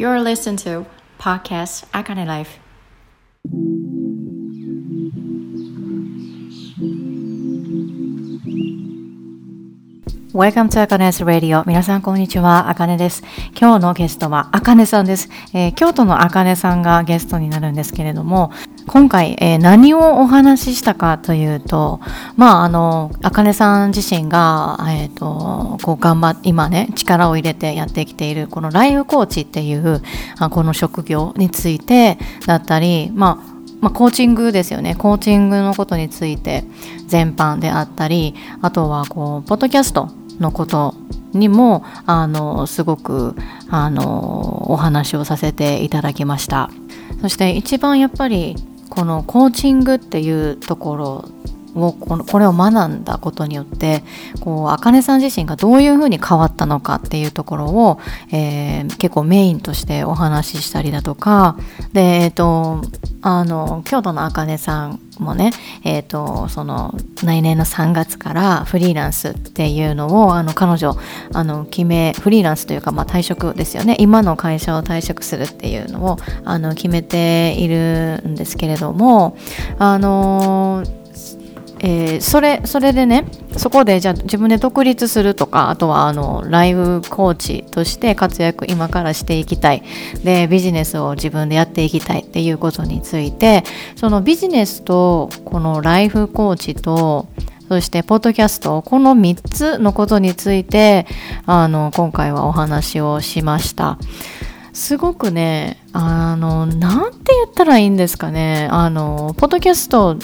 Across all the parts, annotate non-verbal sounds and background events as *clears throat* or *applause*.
You're listening to Podcast Akane Life. Welcome to Akane's Radio. 皆さんこんにちは。あかねです。今日のゲストはあかねさんです、えー、京都のあかねさんがゲストになるんですけれども、今回、えー、何をお話ししたかというと、まあ、あの、あかねさん自身が、え、ー、と、こう頑張っ、今ね、力を入れてやってきている、このライフコーチっていう、あこの職業についてだったり、まあ、まあ、コーチングですよね。コーチングのことについて全般であったり、あとはこう、ポッドキャストのことにもあのすごくあのお話をさせていただきましたそして一番やっぱりこのコーチングっていうところをこのこれを学んだことによってこう茜さん自身がどういうふうに変わったのかっていうところを、えー、結構メインとしてお話ししたりだとかで、えっ、ー、とあの京都の茜さんもね、えーと、その来年の3月からフリーランスっていうのをあの彼女あの決めフリーランスというか、まあ、退職ですよね。今の会社を退職するっていうのをあの決めているんですけれどもあのーえー、それそれでねそこでじゃあ自分で独立するとかあとはあのライブコーチとして活躍今からしていきたいでビジネスを自分でやっていきたいっていうことについてそのビジネスとこのライフコーチとそしてポッドキャストこの3つのことについてあの今回はお話をしました。すごくね、あの、なんて言ったらいいんですかね。あの、ポッドキャスト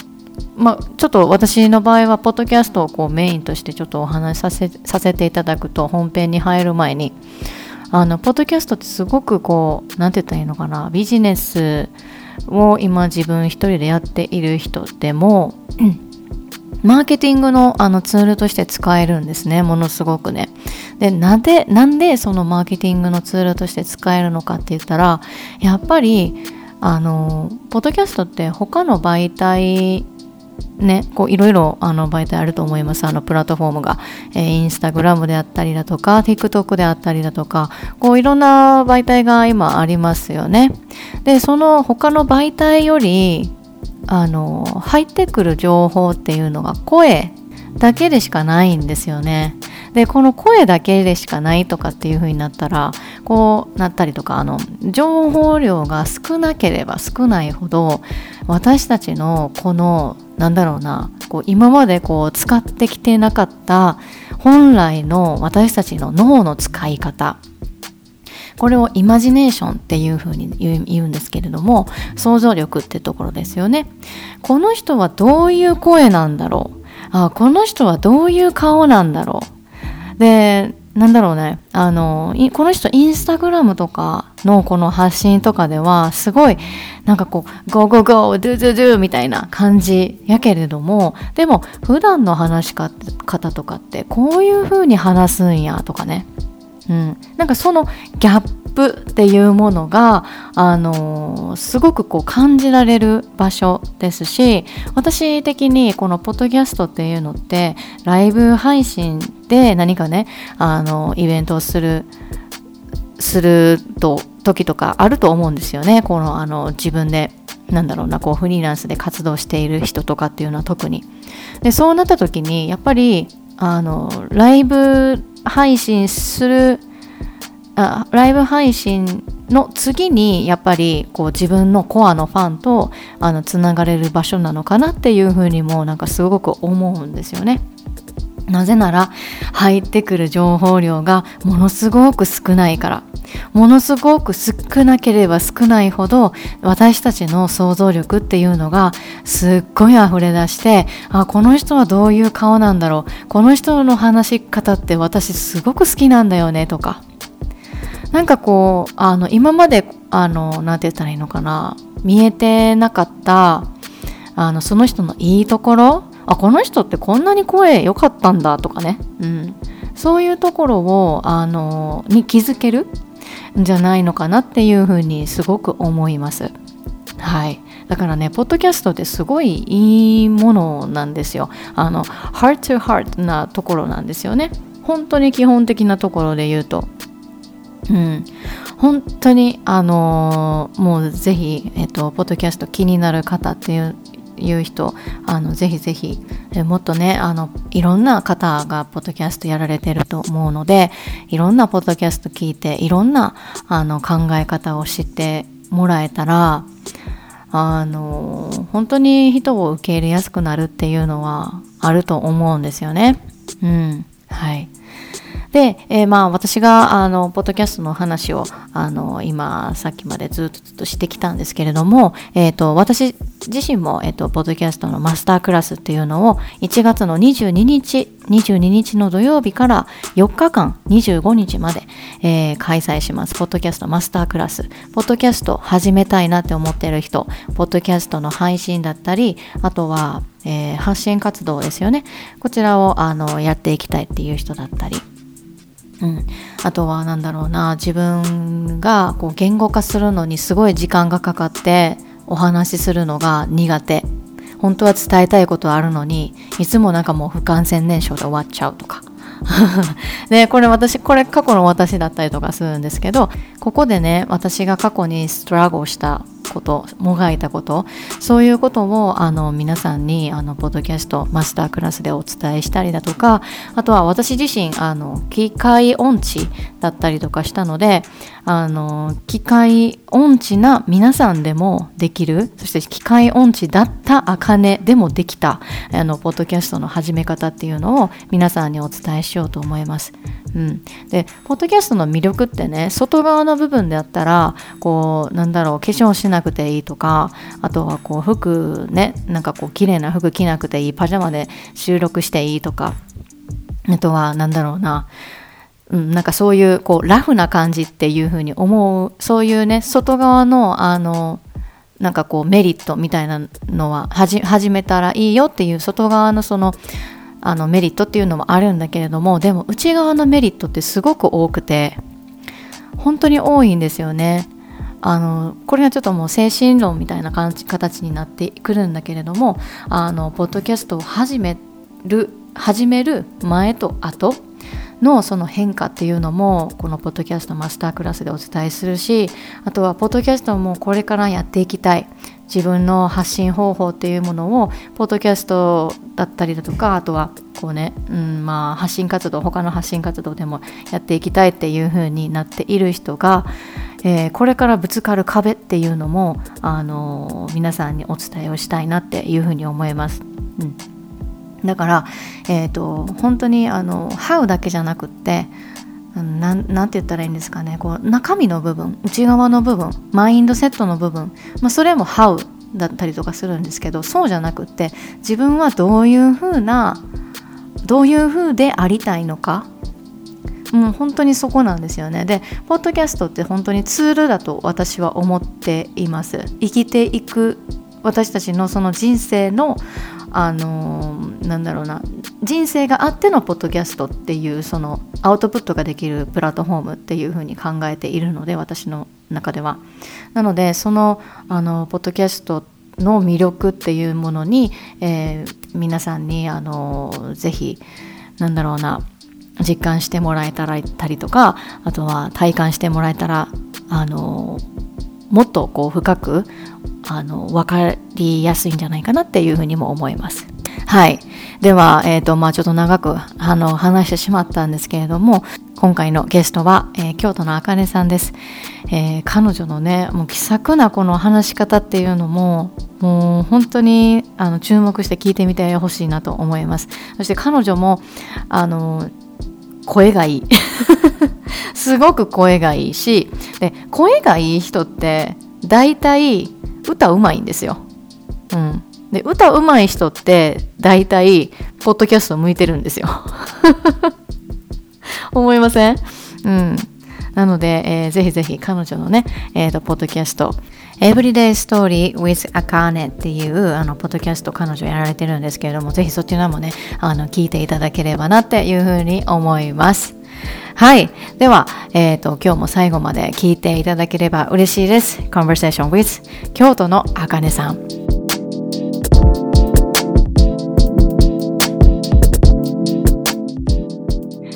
まあ、ちょっと私の場合はポッドキャストをこうメインとしてちょっとお話しさせさせていただくと本編に入る前にあのポッドキャストってすごくこう何て言ったらいいのかなビジネスを今自分一人でやっている人でも、マーケティングのあのツールとして使えるんですねものすごくね。でなんでなんでそのマーケティングのツールとして使えるのかって言ったらやっぱりあのポッドキャストって他の媒体ね、こういろいろあの媒体あると思います。あのプラットフォームが、えー、インスタグラムであったりだとか、TikTok であったりだとか、こういろんな媒体が今ありますよね。で、その他の媒体より、あの、入ってくる情報っていうのが声だけでしかないんですよね。でこの声だけでしかないとかっていう風になったらこうなったりとかあの情報量が少なければ少ないほど私たちのこのなんだろうなこう今までこう使ってきてなかった本来の私たちの脳の使い方。これをイマジネーションっていうふうに言うんですけれども想像力ってところですよね。この人はどういう声なんだろう。あこの人はどういう顔なんだろう。でなんだろうね。あのこの人インスタグラムとかのこの発信とかではすごいなんかこう go go go do do do みたいな感じやけれどもでも普段の話し方とかってこういう風に話すんやとかね。うん、なんかそのギャップっていうものが、あの、すごくこう感じられる場所ですし私的にこのポッドキャストっていうのってライブ配信で何かね、あのイベントをするすると時とかあると思うんですよね。このあの自分でなんだろうなこうフリーランスで活動している人とかっていうのは特に。でそうなった時にやっぱりあのライブ配信するあライブ配信の次にやっぱりこう自分のコアのファンとあのつながれる場所なのかなっていうふうにもなんかすごく思うんですよね。なぜなら入ってくる情報量がものすごく少ないから。ものすごく少なければ少ないほど私たちの想像力っていうのがすっごい溢れ出してあこの人はどういう顔なんだろう。この人の話し方って私すごく好きなんだよねとか。なんかこうあの今まであの何て言ったらいいのかな見えてなかったあのその人のいいところあこの人ってこんなに声良かったんだとかね、うん、そういうところをあのに気づけるんじゃないのかなっていうふうにすごく思います。はい。だからね、ポッドキャストってすごいいいものなんですよ。あの、heart to heart なところなんですよね。本当に基本的なところで言うと。うん。本当にあのー、もうぜひ、えっと、ポッドキャスト気になる方っていういう人あのぜひぜひえもっとねあのいろんな方がポッドキャストやられてると思うのでいろんなポッドキャスト聞いていろんなあの考え方を知ってもらえたらあの本当に人を受け入れやすくなるっていうのはあると思うんですよね。うん。はい。で、えー、まあ私があのポッドキャストの話をあの今さっきまでずっとずっとしてきたんですけれども、えーと、私自身も、えーと、ポッドキャストのマスタークラスっていうのを1月の22日22日の土曜日から4日間25日まで、えー、開催します。ポッドキャストマスタークラス。ポッドキャスト始めたいなって思ってる人、ポッドキャストの配信だったり、あとは、えー、発信活動ですよね。こちらをあのやっていきたいっていう人だったり。うん、あとは何だろうな自分がこう言語化するのにすごい時間がかかってお話しするのが苦手。本当は伝えたいことあるのにいつもなんかもう不感染燃焼で終わっちゃうとか。*laughs* でこれ私これ過去の私だったりとかするんですけどここでね私が過去にストラゴしたこともがいたことそういうことをあの皆さんにあのポッドキャストマスタークラスでお伝えしたりだとかあとは私自身あの機械音痴だったりとかしたのであの機械音痴な皆さんでもできるそして機械音痴だった茜でもできたあのポッドキャストの始め方っていうのを皆さんにお伝えしようと思います。うん、でポッドキャストの魅力ってね外側の部分であったらこうなんだろう化粧しなくていいとかあとはこう服ねなんかこう綺麗な服着なくていいパジャマで収録していいとかあとはなんだろうなうん、なんかそういうこうラフな感じっていうふうに思うそういうね外側のあのなんかこうメリットみたいなのは始めたらいいよっていう外側のそのあのメリットっていうのもあるんだけれどもでも内側のメリットってすごく多くて本当に多いんですよね。あのこれはちょっともう精神論みたいな形になってくるんだけれどもあのポッドキャストを始める始める前と後のその変化っていうのもこのポッドキャストマスタークラスでお伝えするしあとはポッドキャストもこれからやっていきたい自分の発信方法っていうものをポッドキャストだったりだとかあとはこうね、うんまあ、発信活動他の発信活動でもやっていきたいっていう風になっている人が、えー、これからぶつかる壁っていうのも、あのー、皆さんにお伝えをしたいなっていう風に思います。うんだから、えーと、本当にあの「How」だけじゃなくってななんて言ったらいいんですかね。こう中身の部分内側の部分マインドセットの部分、まあ、それも「How」だったりとかするんですけどそうじゃなくって自分はどういうふうなどういうふうでありたいのかもう本当にそこなんですよね。でポッドキャストって本当にツールだと私は思っています。生きていく私たちのその人生のあのなんだろうな人生があってのポッドキャストっていうそのアウトプットができるプラットフォームっていうふうに考えているので私の中では。なのでそのあのポッドキャストの魅力っていうものに、えー、皆さんにあのぜひなんだろうな実感してもらえたらたりとかあとは体感してもらえたらあのもっとこう深くあの分かりやすいんじゃないかなっていうふうにも思います。はい。では、えっ、ー、と、まあちょっと長くあの話してしまったんですけれども、今回のゲストは、えー、京都のあかねさんです。えー、彼女のね、もう気さくなこの話し方っていうのも、もう本当にあの注目して聞いてみてほしいなと思います。そして彼女も、あの、声がいい。*laughs* すごく声がいいし、で、声がいい人って、大体歌うまいんですよ。うん。で、歌うまい人って大体、ポッドキャスト向いてるんですよ。*laughs* 思いません？うん。なので、えー、ぜひぜひ彼女のね、えっ、ー、と、ポッドキャスト、Everyday Story with Akane っていうあのポッドキャスト彼女やられてるんですけれども、ぜひそちらもね、あの聞いていただければなっていうふうに思います。はい。では、えっ、ー、と、今日も最後まで聞いていただければ嬉しいです。Conversation with 京都のあかねさん。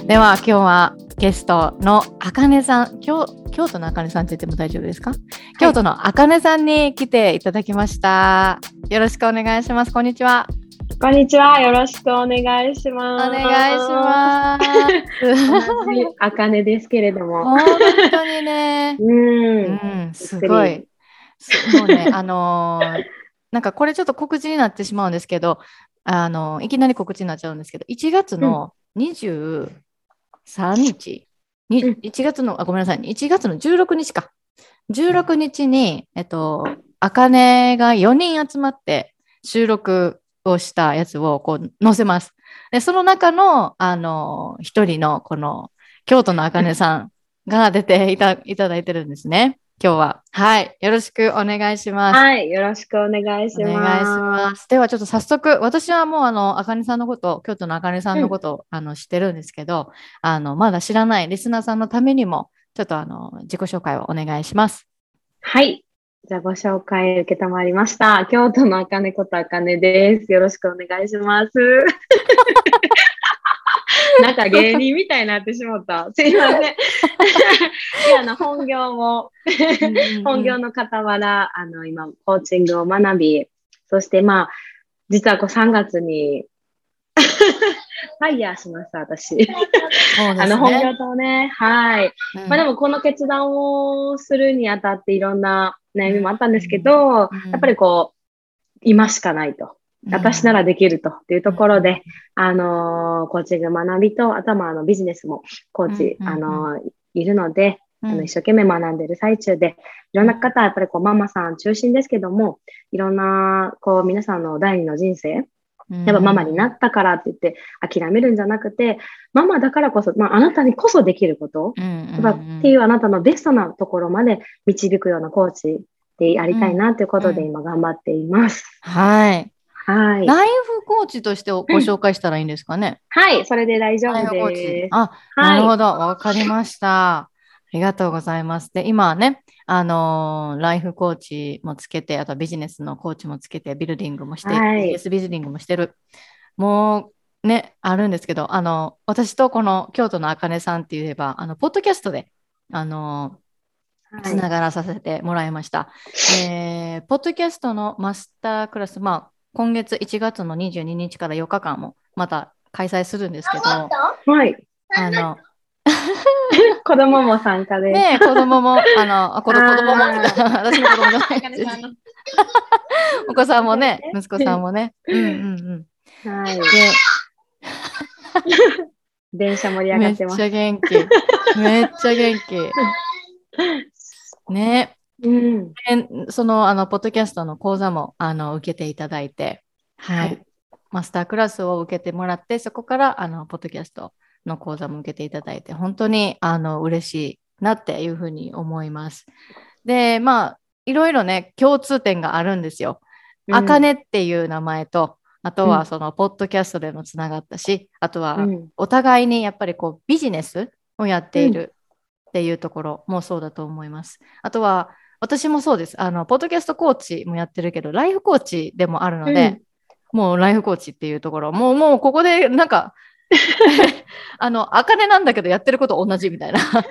では、今日はゲストのあかねさん。今日、今京都のあかねさんって言っても大丈夫ですか、はい、京都のあかねさんに来ていただきました。よろしくお願いします。こんにちは。こんにちは。よろしくお願いします。お願いします。あかねですけれども。本当にね。*laughs* うん、うん、すごい。もうね、あのー、なんかこれちょっと告知になってしまうんですけど、あのー、いきなり告知になっちゃうんですけど、1月の23日、うん、1月の、あ、ごめんなさい、1月の16日か。16日に、えっと、あかねが4人集まって収録をしたやつをこう載せます。で、その中の、あの、一人のこの京都のあかねさんが出ていたいただいてるんですね。今日は。はい。よろしくお願いします。はい。よろしくお願いします。お願いします。ではちょっと早速、私はもうあの、あかねさんのこと、京都のあかねさんのこと、うん、あの、知ってるんですけど、あの、まだ知らないリスナーさんのためにも、ちょっとあの、自己紹介をお願いします。はい。じゃあご紹介受けたまりました。京都のあかねことあかねです。よろしくお願いします。*laughs* なんか芸人みたいになってしまった。すいません。いや、あの、本業も本業の傍ら、あの、今、コーチングを学び、そしてまあ、実はこう3月に *laughs* ファイヤーしました、私。ね、あの、本業とね、はい。うん、まあでも、この決断をするにあたっていろんな悩みもあったんですけど、うん、やっぱりこう、今しかないと。私ならできるというところで、あのー、コーチング学びと、あとはまあ、あの、ビジネスもコーチ、あのー、いるので、あの一生懸命学んでる最中で、いろんな方、やっぱりこう、ママさん中心ですけども、いろんな、こう、皆さんの第二の人生、やっぱママになったからって言って諦めるんじゃなくて、ママだからこそ、まあ、あなたにこそできること、っていうあなたのベストなところまで導くようなコーチでありたいなということで今頑張っています。はい。はい。ライフコーチとしてご紹介したらいいんですかね。はい、それで大丈夫です。あ、なるほど。わかりました。ありがとうございます。で、今はね、あのー、ライフコーチもつけて、あとはビジネスのコーチもつけて、ビルディングもして、はい、ビジネスビルディングもしてる。もうね、あるんですけど、あの、私とこの京都のあかねさんって言えば、あの、ポッドキャストで、あのー、つながらさせてもらいました。はい、えー、ポッドキャストのマスタークラス、まあ、今月1月の22日から4日間もまた開催するんですけど、はい。あの、子供も参加で。ね子供も、あの、あ子供も、*laughs* 私の子供じゃない *laughs* お子さんもね、息子さんもね。うんうんうん。はい。で、電車盛り上がってます。めっちゃ元気。めっちゃ元気。ね。うん、その、あの、ポッドキャストの講座も、あの、受けていただいて、はい。はい、マスタークラスを受けてもらって、そこから、あの、ポッドキャストの講座も受けていただいて、本当にあの嬉しいなっていうふうに思います。で、まあ、いろいろね、共通点があるんですよ。あかねっていう名前と、あとはそのポッドキャストでもつながったし、あとはお互いにやっぱりこうビジネスをやっているっていうところもそうだと思います。あとは私もそうです。あの、ポッドキャストコーチもやってるけど、ライフコーチでもあるので、うん、もうライフコーチっていうところ、もう、もうここでなんか *laughs* あの、あかねなんだけどやってること同じみたいな。*laughs* なん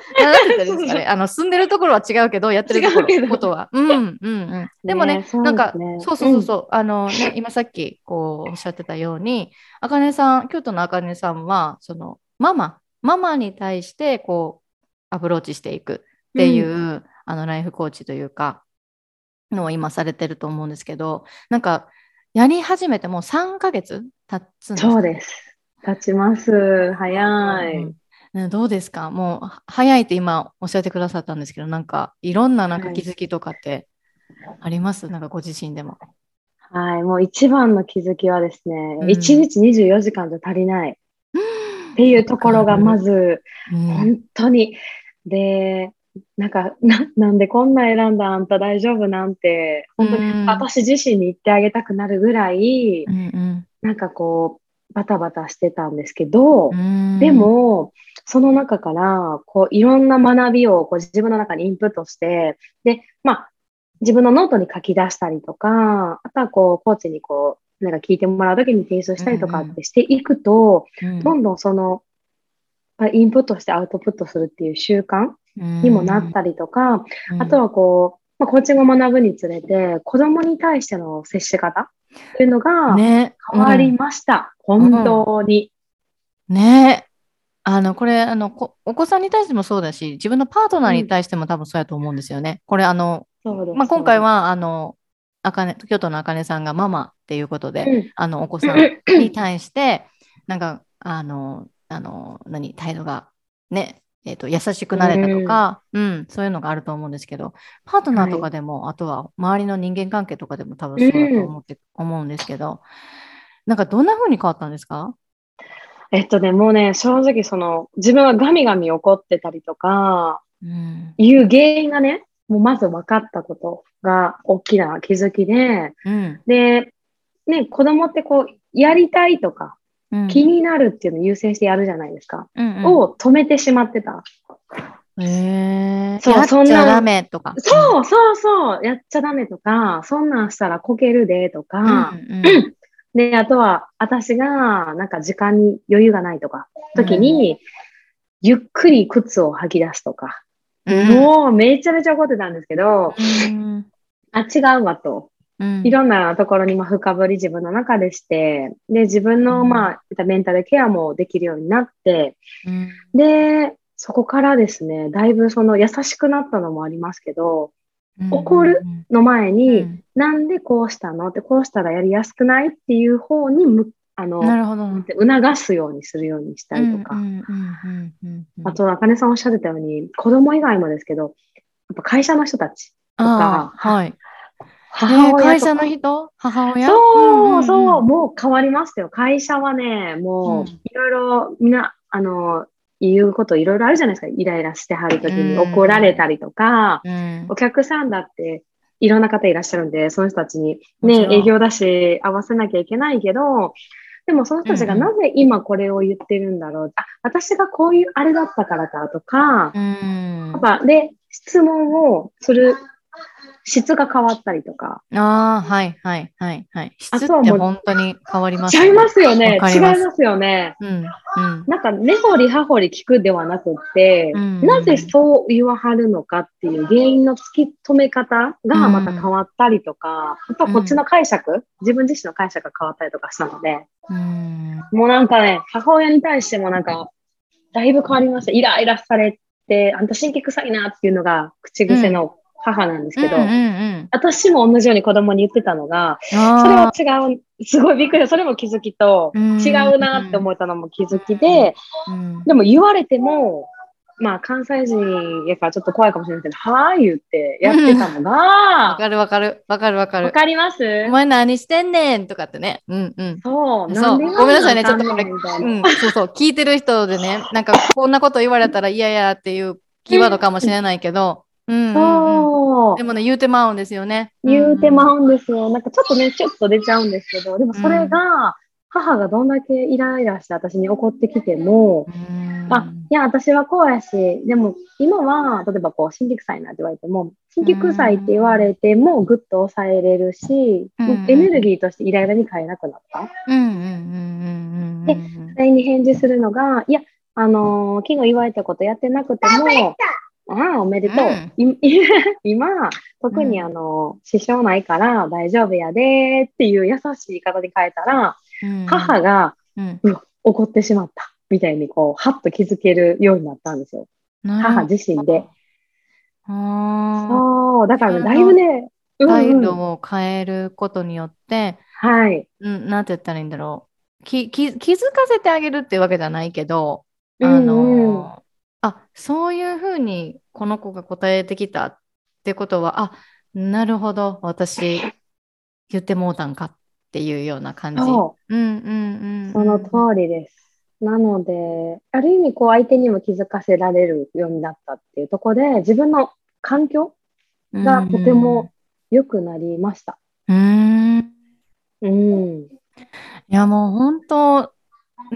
てですかね。あの、住んでるところは違うけど、やってるとことは。うん、うん、うん。でもね、ねなんか、そうそうそうそう、あの、ね、今さっき、こう、おっしゃってたように、あかねさん、京都のあかねさんは、その、ママ、ママに対して、こう、アプローチしていくっていう、うん、あの、ライフコーチというか、のを今されてると思うんですけど、なんか、やり始めてもう3ヶ月経つんですか、そうです。経ちます。早い。うん、どうですか？もう早いって今おっしゃってくださったんですけど、なんかいろんななんか気づきとかってあります、はい、なんかご自身でも。はい、もう一番の気づきはですね、うん、1日24時間じゃ足りない。*laughs* っていうところがまず、本当に。で、なんかな、なんでこんな選んだあんた大丈夫なんて、本当に私自身に言ってあげたくなるぐらい、うんうん、なんかこう、バタバタしてたんですけど、でも、その中から、こう、いろんな学びをこう自分の中にインプットして、で、まあ、自分のノートに書き出したりとか、あとはこう、コーチにこう、なんか聞いてもらうときに提出したりとかってしていくと、うん。うん、どんどんその、インプットしてアウトプットするっていう習慣にもなったりとか、うん。あとはこう、まあ、コーチングを学ぶにつれて、子供に対しての接し方っていうのがね、変わりました。本当に。うんねあの、これ、あの、こお子さんに対してもそうだし、自分のパートナーに対しても多分そうやと思うんですよね。これ、あの。まあ、今回は、あの、あかね、京都のあかねさんがママっていうことで、うん、あの、お子さんに対して、なんか、あの、あの、何、態度が、ね、えっ、と、優しくなれたとか、うん、そういうのがあると思うんですけど、パートナーとかでも、あとは周りの人間関係とかでも多分そうだと思って、思うんですけど、なんかどんな風に変わったんですか？えっとね、もうね、正直その、自分はガミガミ怒ってたりとか、うん。いう原因がね、もうまず分かったことが大きな気づきで、うん。で、ね、子供ってこう、やりたいとか、うん。気になるっていうのを優先してやるじゃないですか。うんうん、を止めてしまってた。へーそうやっちそんなゃダメとか。そうそうそう、やっちゃダメとか、そんなんしたらこけるでとうん。か、うんうんで、あとは、私が、なんか時間に余裕がないとか、時に、ゆっくり靴を履き出すとか、うんもうめちゃめちゃ怒ってたんですけど、うんあ、違うわと。うん。いろんなところにまあ深掘り自分の中でして、で、自分のうん。まあ、メンタルケアもできるようになって、うん。で、そこからですね、だいぶその優しくなったのもありますけど、怒るの前うに、ん。なんでこうしたの？って、こうしたらやりやすくない？っていう方にむ、あの、なるほど。促すようにするようにしたりとか。あと、あかねさんおっしゃってたように、子供以外もですけど、やっぱ会社の人たち、ああ、はい。母親会社の人？母親？そうそう、んん。もう変わりましたよ。会社はね、もううん。いろいろみんな、あの、言うこといろいろあるじゃないですか。イライラしてはるときにうん。怒られたりとか、うん。お客さんだっていろんな方いらっしゃるんで、その人たちにね、営業だし合わせなきゃいけないけど、でもその人たちがうんうん。なぜ今これを言ってるんだろう。あ、私がこういうあれだったからかとか、うん。やっぱで、質問をする質が変わったりとか。ああ、はいはいはいはい。質ってあとはもう本当に変わります違いますよね。違いますよね。うんうんなんか、根掘り葉掘り聞くではなくって、うんなぜそう言わはるのかっていう原因の突き止め方がまた変わったりとか、あとはこっちの解釈、自分自身の解釈が変わったりとかしたので、うんもうなんかね、母親に対してもなんか、だいぶ変わりました。イライラされて、あんた神経臭いなっていうのが口癖の母なんですけど、うんうんうん。私も同じように子供に言ってたのが、それあは違う、すごいびっくり。した。それも気づきと、うん。違うなって思ったのも気づきで、ーうん。でも言われても、まあ関西人やからちょっと怖いかもしれないけど、はー言ってやってたのわが、かるわかる。わかるわかわる。かります？お前何してんねんとかってね。うんうん。そう、そう。でごめんなさいねちょっとこれうん、そうそう、聞いてる人でね、なんかこんなこと言われたら嫌やっていうキーワードかもしれないけど、うんそうでもね、言うてまうんですよね。言うてうまうんですよ。なんかちょっとね、ちょっと出ちゃうんですけど、でもそれが、母がどんだけイライラして私に怒ってきても、ん。あ、いや、私はこうやし、でも今は、例えばこう、神経臭いなって言われても、神経臭いって言われてもぐっと抑えれるし、うんエネルギーとしてイライラに変えなくなった。うんうんうんうんうんでうんそれに返事するのが、いや、あのー昨日言われたことやってなくても、ああ、おめでとう。い *laughs* 今、特にあの、支障ないから大丈夫やでっていう優しい言い方に変えたら、うん。母がうん、怒ってしまった。みたいにこう、はっと気づけるようになったんですよ。母自身で。あそう、だからね、だいぶね、態度を変えることによって、はい。うん、なんて言ったらいいんだろう。きき気づかせてあげるってわけじゃないけど、あうんうんそういうふうにこの子が答えてきたってことは、あ、なるほど、私言ってもうたんかっていうような感じ。そう。うんうんうん。その通りです。なので、ある意味こう相手にも気づかせられるようになったっていうところで、自分の環境がとても良くなりました。うん。うん。うん。いや、もう本当、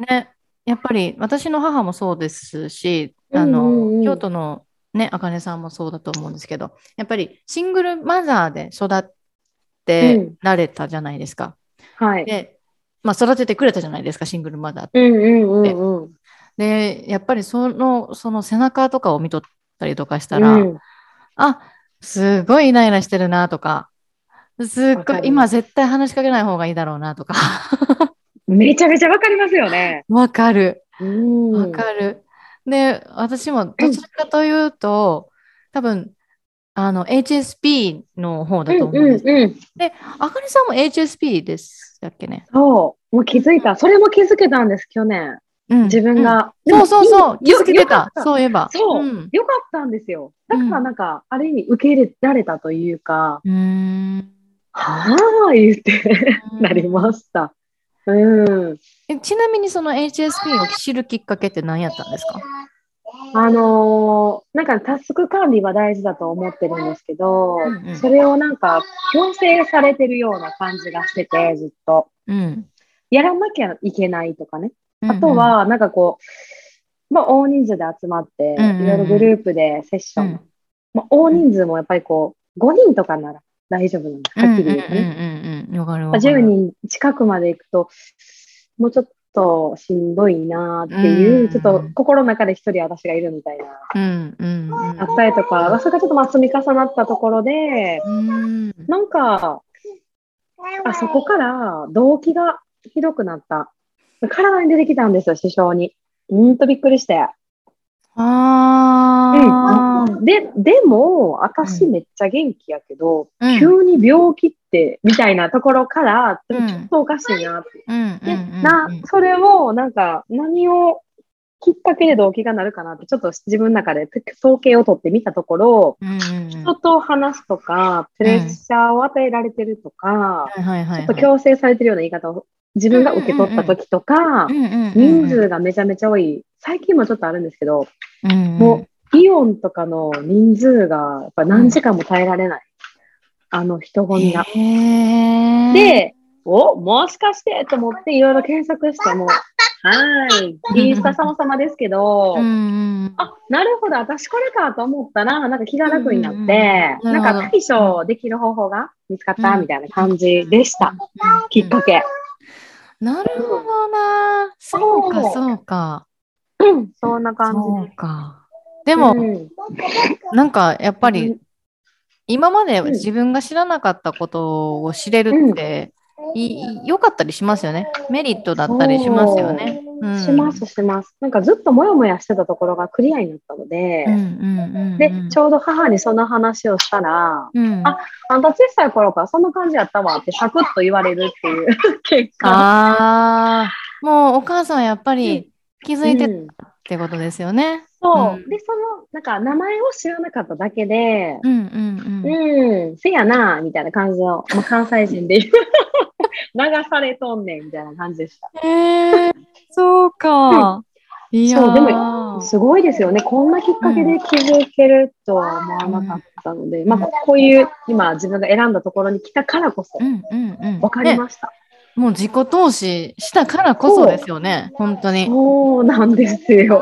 ね、やっぱり私の母もそうですし、あの、うんうんうん京都のね、あかねさんもそうだと思うんですけど、やっぱりシングルマザーで育ってられたじゃないですか。はい。で、まあ育ててくれたじゃないですか、シングルマザーって。うんうんうんうん。で、やっぱりその、その背中とかを見とっったりとかしたら、うんあ、すごいイライラしてるなとか、すっごい今絶対話しかけない方がいいだろうなとか、*laughs* めちゃめちゃわかりますよね。わかる。うんわかる。で、私もどちらかというと、多分、あの、HSP の方だと思うんです。うんうんうん。あかねさんも HSP でしたっけね？そう。もう気づいた。それも気づけたんです、去年。うん自分。が。うんそうそうそう。気よづけてた。そういえば。そう、ん。よかったんですよ。だからなんか、ある意味受け入れられたというか、うーん。はぁ、言って *laughs* なりました。うん。えちなみにその HSP を知るきっかけって何やったんですか？あのーなんかタスク管理は大事だと思ってるんですけど、うんうんそれをなんか強制されてるような感じがしてて、ずっと。うん。やらなきゃいけないとかね。うんあと、は、なんかこう、まあ、大人数で集まって、うんうんうんいろいろグループでセッション。うんまあ、大人数もやっぱりこう、5人とかなら大丈夫なんです。はっきり言うとね。うんうんうんうん。わかるわまあかる。10人近くまで行くと、もうちょっとしんどいなっていう、うんちょっと心の中で一人私がいるみたいな、うんうんうんあったりとか、それがちょっとまあ積み重なったところで、うん。なんか、あそこから動機がひどくなった。体に出てきたんですよ、師匠に。うんとびっくりして。ああ。で、でも、私めっちゃ元気やけど、うん急に病気って、みたいなところから、ちうんょっとおかしいなって。うんうんで、うんな、それを、なんか、何をきっかけで動機がなるかなって、ちょっと自分の中で統計を取ってみたところ、うんうんうん人と話すとか、プレッシャーを与えられてるとか。ちょっと強制されてるような言い方を自分が受け取った時とか人数がめちゃめちゃ多い。最近もちょっとあるんですけど、うんうんもう、イオンとかの人数が、やっぱ何時間も耐えられない。あの人混みが。で、お、もしかしてと思っていろいろ検索しても、はい、インスタ様々ですけど、うんうんあ、なるほど、私これかと思ったら、なんか気が楽になって、うんうんうんなんか対処できる方法が見つかったうんみたいな感じでした。きっかけ。なるほどな。そうか、そうか。うんそんな感そうじか。でで。も、うんなんかやっぱうんり、今までうん自分が知らなかったことを知れるって、い良かったりしますよね。メリットだったりしますよね。うんします、します。なんかずっともやもやしてたところがクリアになったので、うんうんうんうん。で、ちょうど母にその話をしたら、うん、ああんた小さい頃からそんな感じやったわってサクッと言われるっていう *laughs* 結果。ああ、もうお母さんはやっぱり気づいてうんたってことですよね。そう。うんで、その、なんか名前を知らなかっただけで、うんうんうん。うん、せやな、みたいな感じの、まあ、関西人で *laughs* 流されとんねん、みたいな感じでした。へえ、そうか。いやーそうでもすごいですよね。こんなきっかけで気づけるとは思わなかったので、まあ、こういう、今自分が選んだところに来たからこそう、んうんうん。わかりねました。もう自己投資したからこそですよね。本当に。そうなんですうんよ。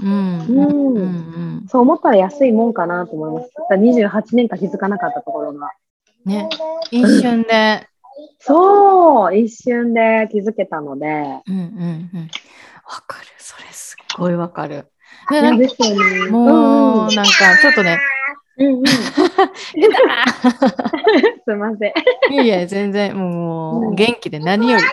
うんうんうんそう思ったら安いもんかなと思います。だから28年間気づかなかったところが。うん。ね。一瞬で。*laughs* そう、一瞬で気づけたので。うんうんうん。わかる。それすっごいわかる。いで、なんよね。もう、なんかちょっとね、うんうん。うんうん、すいません。いやいや、全然、もううん元気で何より。*laughs*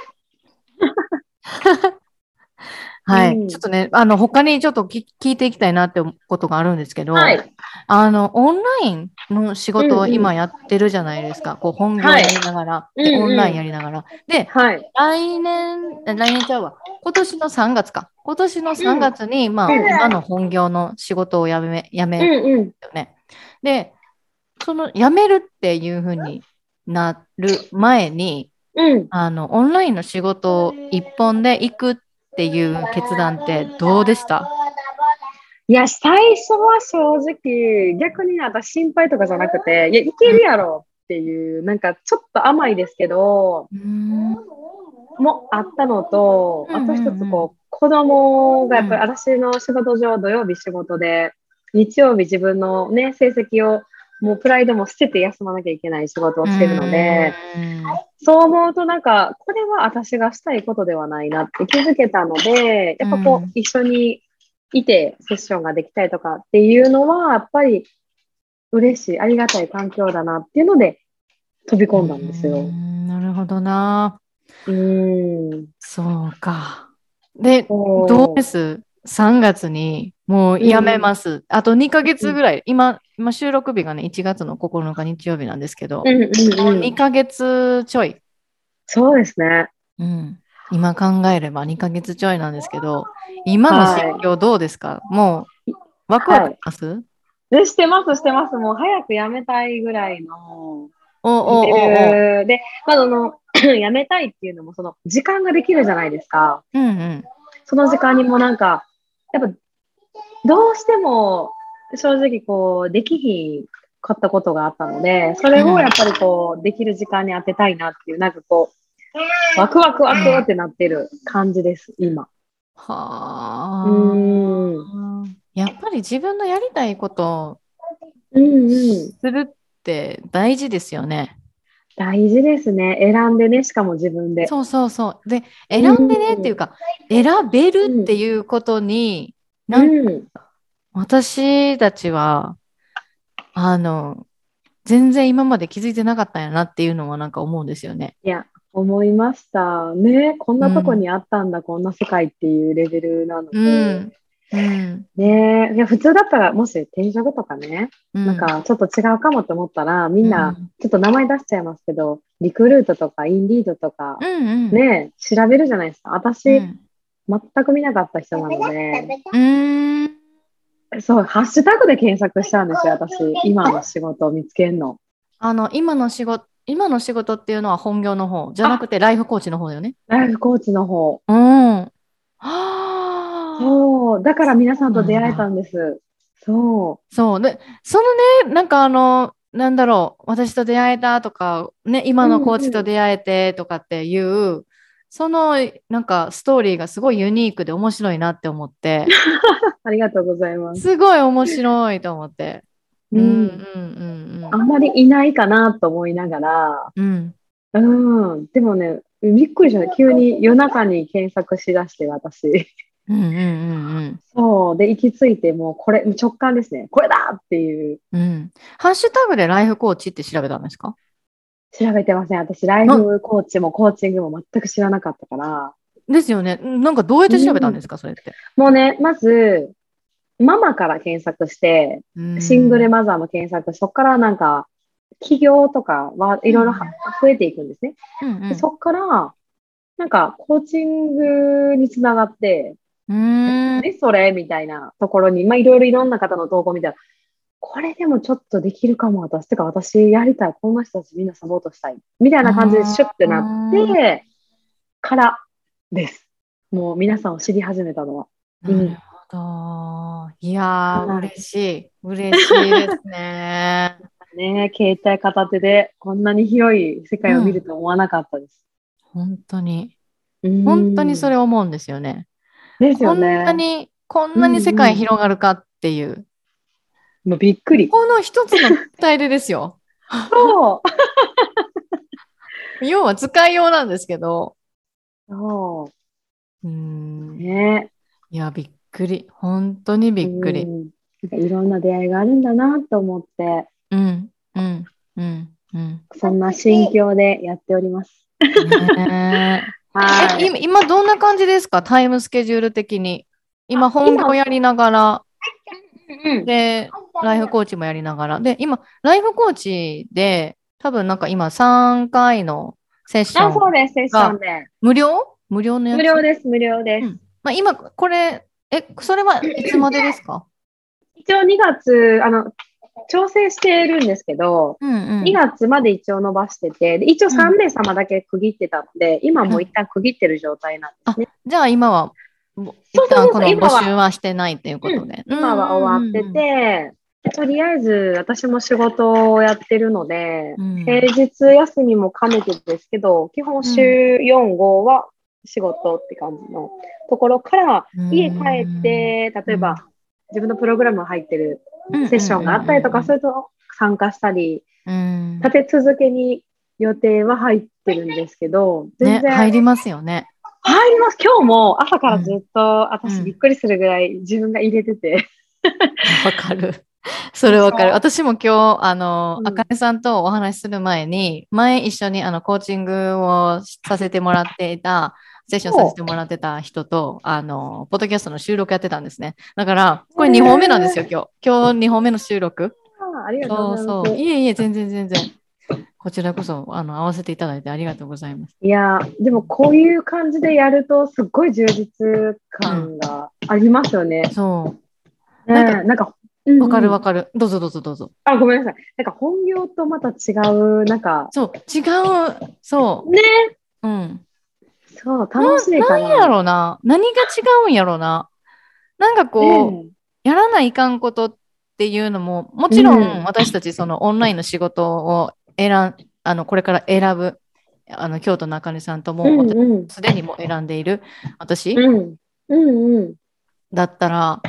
はい、うんちょっとね、あの、他にちょっとき聞いていきたいなってことがあるんですけど、はい。あの、オンラインの仕事をうんうん今やってるじゃないですか。こう、本業やりながら、で、いうんうんオンラインやりながら。で、はい。来年、え来年ちゃうわ。今年の3月か。今年の3月に、まあ、うん今の本業の仕事を辞め、辞めうんうん。よね。で、その辞めるっていうふうになる前に、うん。あの、オンラインの仕事を一本で行くっていう決断ってどうでした？いや、最初は正直、逆に私心配とかじゃなくて、いや、いけるやろっていう、なんかちょっと甘いですけど、うん。もあったのと、うんうんうん。あと一つこう、子供がやっぱり私の仕事上、土曜日仕事で、日曜日自分のね、成績を、もうプライドも捨てて休まなきゃいけない仕事をしてるので、そう思うとなんか、これは私がしたいことではないなって気づけたので、やっぱこうんう、一緒にいてセッションができたりとかっていうのは、やっぱり嬉しい、ありがたい環境だなっていうので飛び込んだんですよ。なるほどな。うん。そうか。で、どうです？?3 月にもうやめます。うん、あと2ヶ月ぐらい、今、今収録日がね、1月の9日日曜日なんですけど、うんうんうん、2ヶ月ちょい。そうですね。うん。今考えれば2ヶ月ちょいなんですけど、今の心境どうですか、はい、もう、ワクワクします、はいで、してます、してます。もう早くやめたいぐらいの。おおおで、まあ、あの、*clears throat* やめたいっていうのも、その、時間ができるじゃないですか。うんうん。その時間にもなんか、やっぱ、どうしても、正直こう、できひんかったことがあったので、それをやっぱりこう、できる時間に当てたいなっていう、なんかこう、ワクワクワクってなってる感じです、今。はあ。うん。やっぱり自分のやりたいことをするって大事ですよね。大事ですね。選んでね、しかも自分で。そうそうそう。で、選んでねっていうか、うん、選べるっていうことに、うん、なん私たちは、あの、全然今まで気づいてなかったんやなっていうのはなんか思うんですよね。いや、思いました。ね、こんなとこにあったんだ、うん、こんな世界っていうレベルなので。うんうん、ねいや普通だったらもし転職とかね、うん、なんかちょっと違うかもって思ったらみんなちょっと名前出しちゃいますけど、リクルートとかインディードとか、うんうん、ね調べるじゃないですか。私、うん、全く見なかった人なので、そうハッシュタグで検索したんですよ私。今の仕事を見つけるの。あの今の仕事今の仕事っていうのは本業の方じゃなくてライフコーチの方だよね。ライフコーチの方。うん。はあ。そう。だから皆さんと出会えたんです。そう。そう。で、そのね、なんかあの、なんだろう、私と出会えたとか、ね、今のコーチと出会えてとかっていう、うんうん、そのなんかストーリーがすごいユニークで面白いなって思って。*laughs* ありがとうございます。すごい面白いと思って。うん、うん、うんうん。あんまりいないかなと思いながら、うん。うん。でもね、びっくりした。急に夜中に検索しだして、私。うんうんうんうん、そう。で、行き着いて、もうこれ、直感ですね。これだっていう。うん。ハッシュタグでライフコーチって調べたんですか？調べてません。私、ライフコーチもコーチングも全く知らなかったから。ですよね。なんかどうやって調べたんですか、うん、それって。もうね、まず、ママから検索して、シングルマザーも検索そこからなんか、企業とかはいろいろ増えていくんですね。うんうん、そこから、なんか、コーチングにつながって、何それ？みたいなところに、まあ、いろいろいろんな方の投稿見たら、これでもちょっとできるかも、私。てか、私やりたい。こんな人たちみんなサポートしたい。みたいな感じでシュッてなって、からです。もう皆さんを知り始めたのは。なるほど。いやー、嬉しい。嬉しいですね。*laughs* ね携帯片手でこんなに広い世界を見ると思わなかったです。うん、本当に。本当にそれ思うんですよね。ですよね。こんなに、こんなに世界広がるかっていう。うんもうびっくり。この一つの伝えですよ。そう。要は使いようなんですけど。そう。うん。ね。いや、びっくり。本当にびっくり。なんかいろんな出会いがあるんだなと思って。うん、うん、うん、うん。そんな心境でやっております。ね、はい今。今どんな感じですか？タイムスケジュール的に。今本業やりながら。で、ライフコーチもやりながら。で、今、ライフコーチで、多分なんか今3回のセッション。あ、そうです、セッションで。無料？無料のやつ？無料です、無料です。うん、まあ、今、これ、え、それは *laughs* いつまでですか？一応2月、あの、調整してるんですけど、うんうん、2月まで一応伸ばしてて、一応3名様だけ区切ってたので、うん、今もう一旦区切ってる状態なんですね。じゃあ今は、一旦この募集はしてないということで。今は終わってて、とりあえず私も仕事をやってるので、うん、平日休みも兼ねてですけど、基本週4、5は仕事って感じのところから、家帰って、例えば自分のプログラム入ってるセッションがあったりとかすると参加したり、立て続けに予定は入ってるんですけど、全然、ね、入りますよね。入ります。今日も朝からずっと、うん私びっくりするぐらい自分が入れてて。*laughs* わかる。それわかる。私も今日、あのう、んあかねさんとお話しする前に、前一緒にあのコーチングをさせてもらっていた、セッションさせてもらってた人と、あの、ポッドキャストの収録やってたんですね。だから、これ2本目なんですよ、今日。今日2本目の収録。あありがとうごそざいうます。そう。いえいえ、全然全然。こちらこそ、あの、合わせていただいてありがとうございます。いやー、でもこういう感じでやると、すっごい充実感がありますよね。そねなんかなんか、う。わかるわかる。かる。どうぞどうぞどうぞ。あ、ごめんなさい。なんか本業とまた違う、なんか、そう、違う。そう。ね、うん。そう、楽しいかな。何やろうな。何が違うんやろうな。なんかこう、ねやらないかんことっていうのも、もちろうんん私たちそのオンラインの仕事を選ん、あの、これから選ぶ、あの、京都のあかねさんとも、うんうん。すでにもう選んでいる私うん。うんうん。だったら、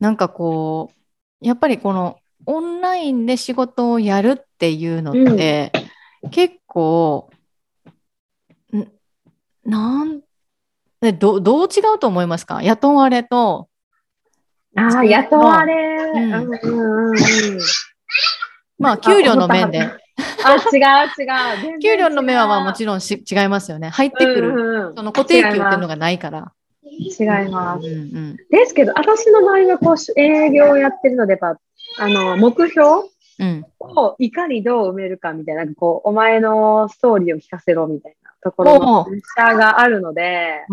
なんかこう、やっぱりこのオンラインで仕事をやるっていうのって、結構、んなんでどどう違うと思いますか？雇われと、ああ、雇われ。ううんんうんうんうん。まあ、給料の面で、あ、違う違う。給料の面はまあもちろんし違いますよね。入ってくる、るその固定給っていうのがないから。違います。うんうんですけど、私の周りはこう営業をやってるので、やっぱ、あの、目標うんをいかにどう埋めるかみたいな、こう、お前のストーリーを聞かせろみたいなところのプレッシャーがあるので、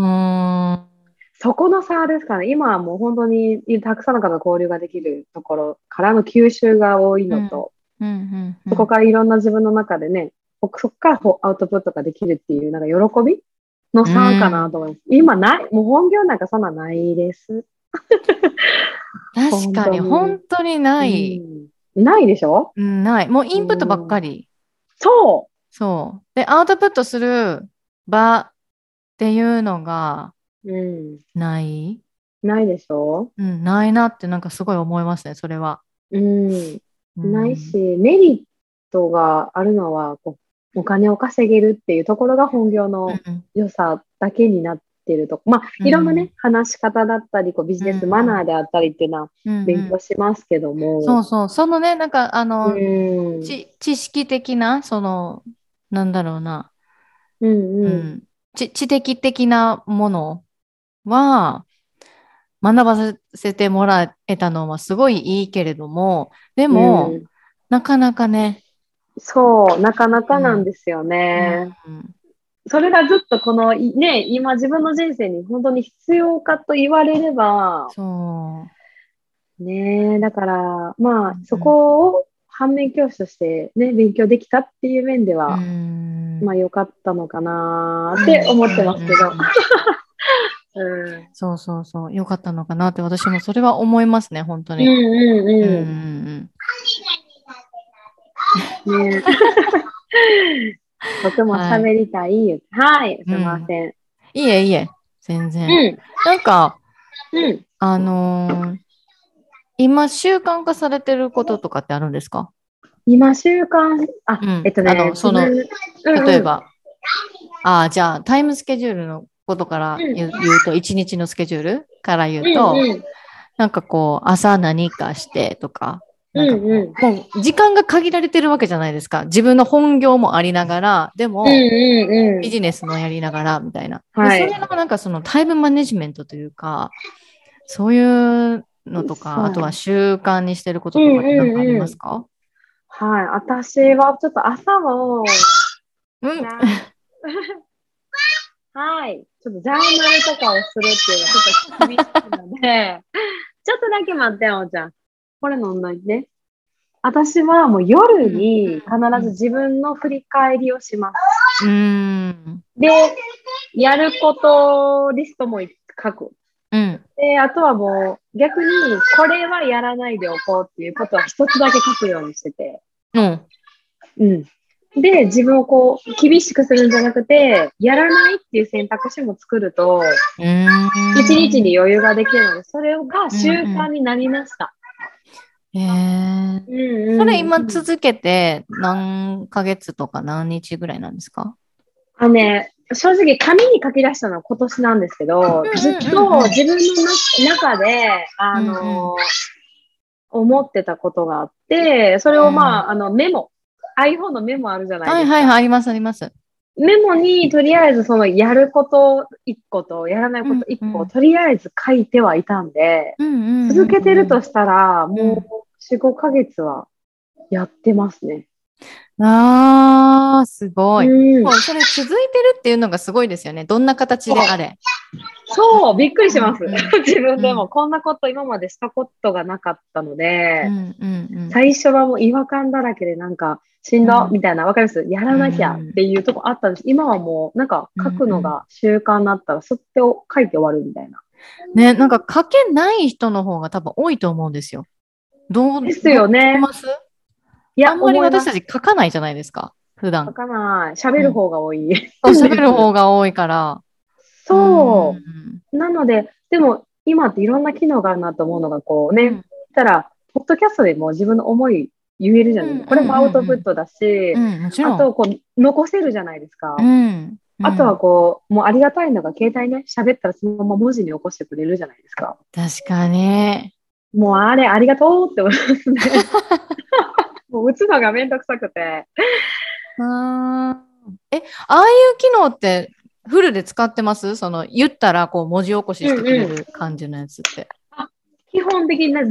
そこの差ですかね。今はもう本当にたくさんの方と交流ができるところからの吸収が多いのと、うん。うんうんそこからいろんな自分の中でね、そこからアウトプットができるっていう、なんか喜びの差かなと思います。今ない、もう本業なんかそんなないです。確かに、本本当にない、うん。ないでしょ？うんない。もうインプットばっかり。そそう。で、アウトプットする場っていうのがう。うん。ない？ないでしょ？うん、ないなってなんかすごい思いますね、それは。うん。うんないし、メリットがあるのはこう、お金を稼げるっていうところが本業のうん良さだけになってると。まあ、いろんなね、話し方だったり、こうビジネスマナーであったりっていうのはうんうん勉強しますけども。そうそう。そのね、なんかあの、うん。ち知識的な、その、なんだろうな、うんううん。ん、知知的的なものは、学ばせてもらえたのはすごいいいけれども、でも、うんなかなかね、そう、なかなかなんですよね。うんそれがずっとこの、いね、今自分の人生に本当に必要かと言われれば、そう。ねだから、まあうん、そこを反面教師としてね、勉強できたっていう面では、うんまあ良かったのかなって思ってますけど。うん。そうそうそう。よかったのかなって私もそれは思いますね、本当に。うんうんうんうん。ね僕も喋りたい言うて。はい、すいません。いいえ、いいえ、全然。うん。なんか、うん。あのー今習慣化されてることとかってあるんですか？今習慣、あ、うん。えっとね、あのその自分例え、ば、ああ、じゃあタイムスケジュールのことから言う,、と、一日のスケジュールから言うと、うんうん。なんかこう、朝何かしてとか、なんかこううんうん。もう時間が限られてるわけじゃないですか。自分の本業もありながら、でも、うんうんうん。ビジネスもやりながらみたいな。ではい。それのなんかそのタイムマネジメントというか、そういうのとか、あとは習慣にしてることとかって何かありますか？はい、私はちょっと朝も、うん。な *laughs* はい、ちょっとジャーナルとかをするっていうのはちょっと厳しいので、*laughs* ちょっとだけ待ってよ、おちゃん。これ飲んどいて。私はもう夜に必ず自分の振り返りをします。うーん。で、やることリストも書く。うん。で、あとはもう逆にこれはやらないでおこうっていうことは一つだけ書くようにしてて。うん。うん。で、自分をこう厳しくするんじゃなくて、やらないっていう選択肢も作ると、うーん。一日に余裕ができるので、それが習慣になりました。へえ。うんうんそれ今続けて何ヶ月とか何日ぐらいなんですか？あね、正直紙に書き出したのは今年なんですけど、ずっと自分の中で、あの、思ってたことがあって、それをまあ、あの、メモ、iPhone のメモあるじゃないですか。はいはいはい、ありますあります。メモにとりあえずそのやること1個とやらないこと1個、とりあえず書いてはいたんで、続けてるとしたら、もう4、5ヶ月はやってますね。ああ、すごい。うん、もうそれ続いてるっていうのがすごいですよね。どんな形であれ。そう、びっくりします。うん、*laughs* 自分でもこんなこと今までしたことがなかったので、うんうんうん、最初はもう違和感だらけでなんか、しんど、みたいな、わかります？やらなきゃっていうとこあったんです。今はもうなんか書くのが習慣になったら、吸って書いて終わるみたいな。ね、なんか書けない人の方が多分多いと思うんですよ。どうですよね。いや、あんまり私たち書かないじゃないですか、普段。書かない。喋る方が多い。喋、うん、る方が多いから。そう。うん、なので、でも今っていろんな機能があるなと思うのが、こうね、うん、たら、ポッドキャストでも自分の思い言えるじゃないですか。これもアウトプットだし、あとこう残せるじゃないですか。あとはこう、もうありがたいのが携帯ね、喋ったらそのまま文字に起こしてくれるじゃないですか。確かに。もうあれ、ありがとうって思いますね。*laughs* もう打つのがめんどくさくて。あえ、ああいう機能ってフルで使ってます？その言ったらこう文字起こししてくれる感じのやつって。うんうん、基本的にフ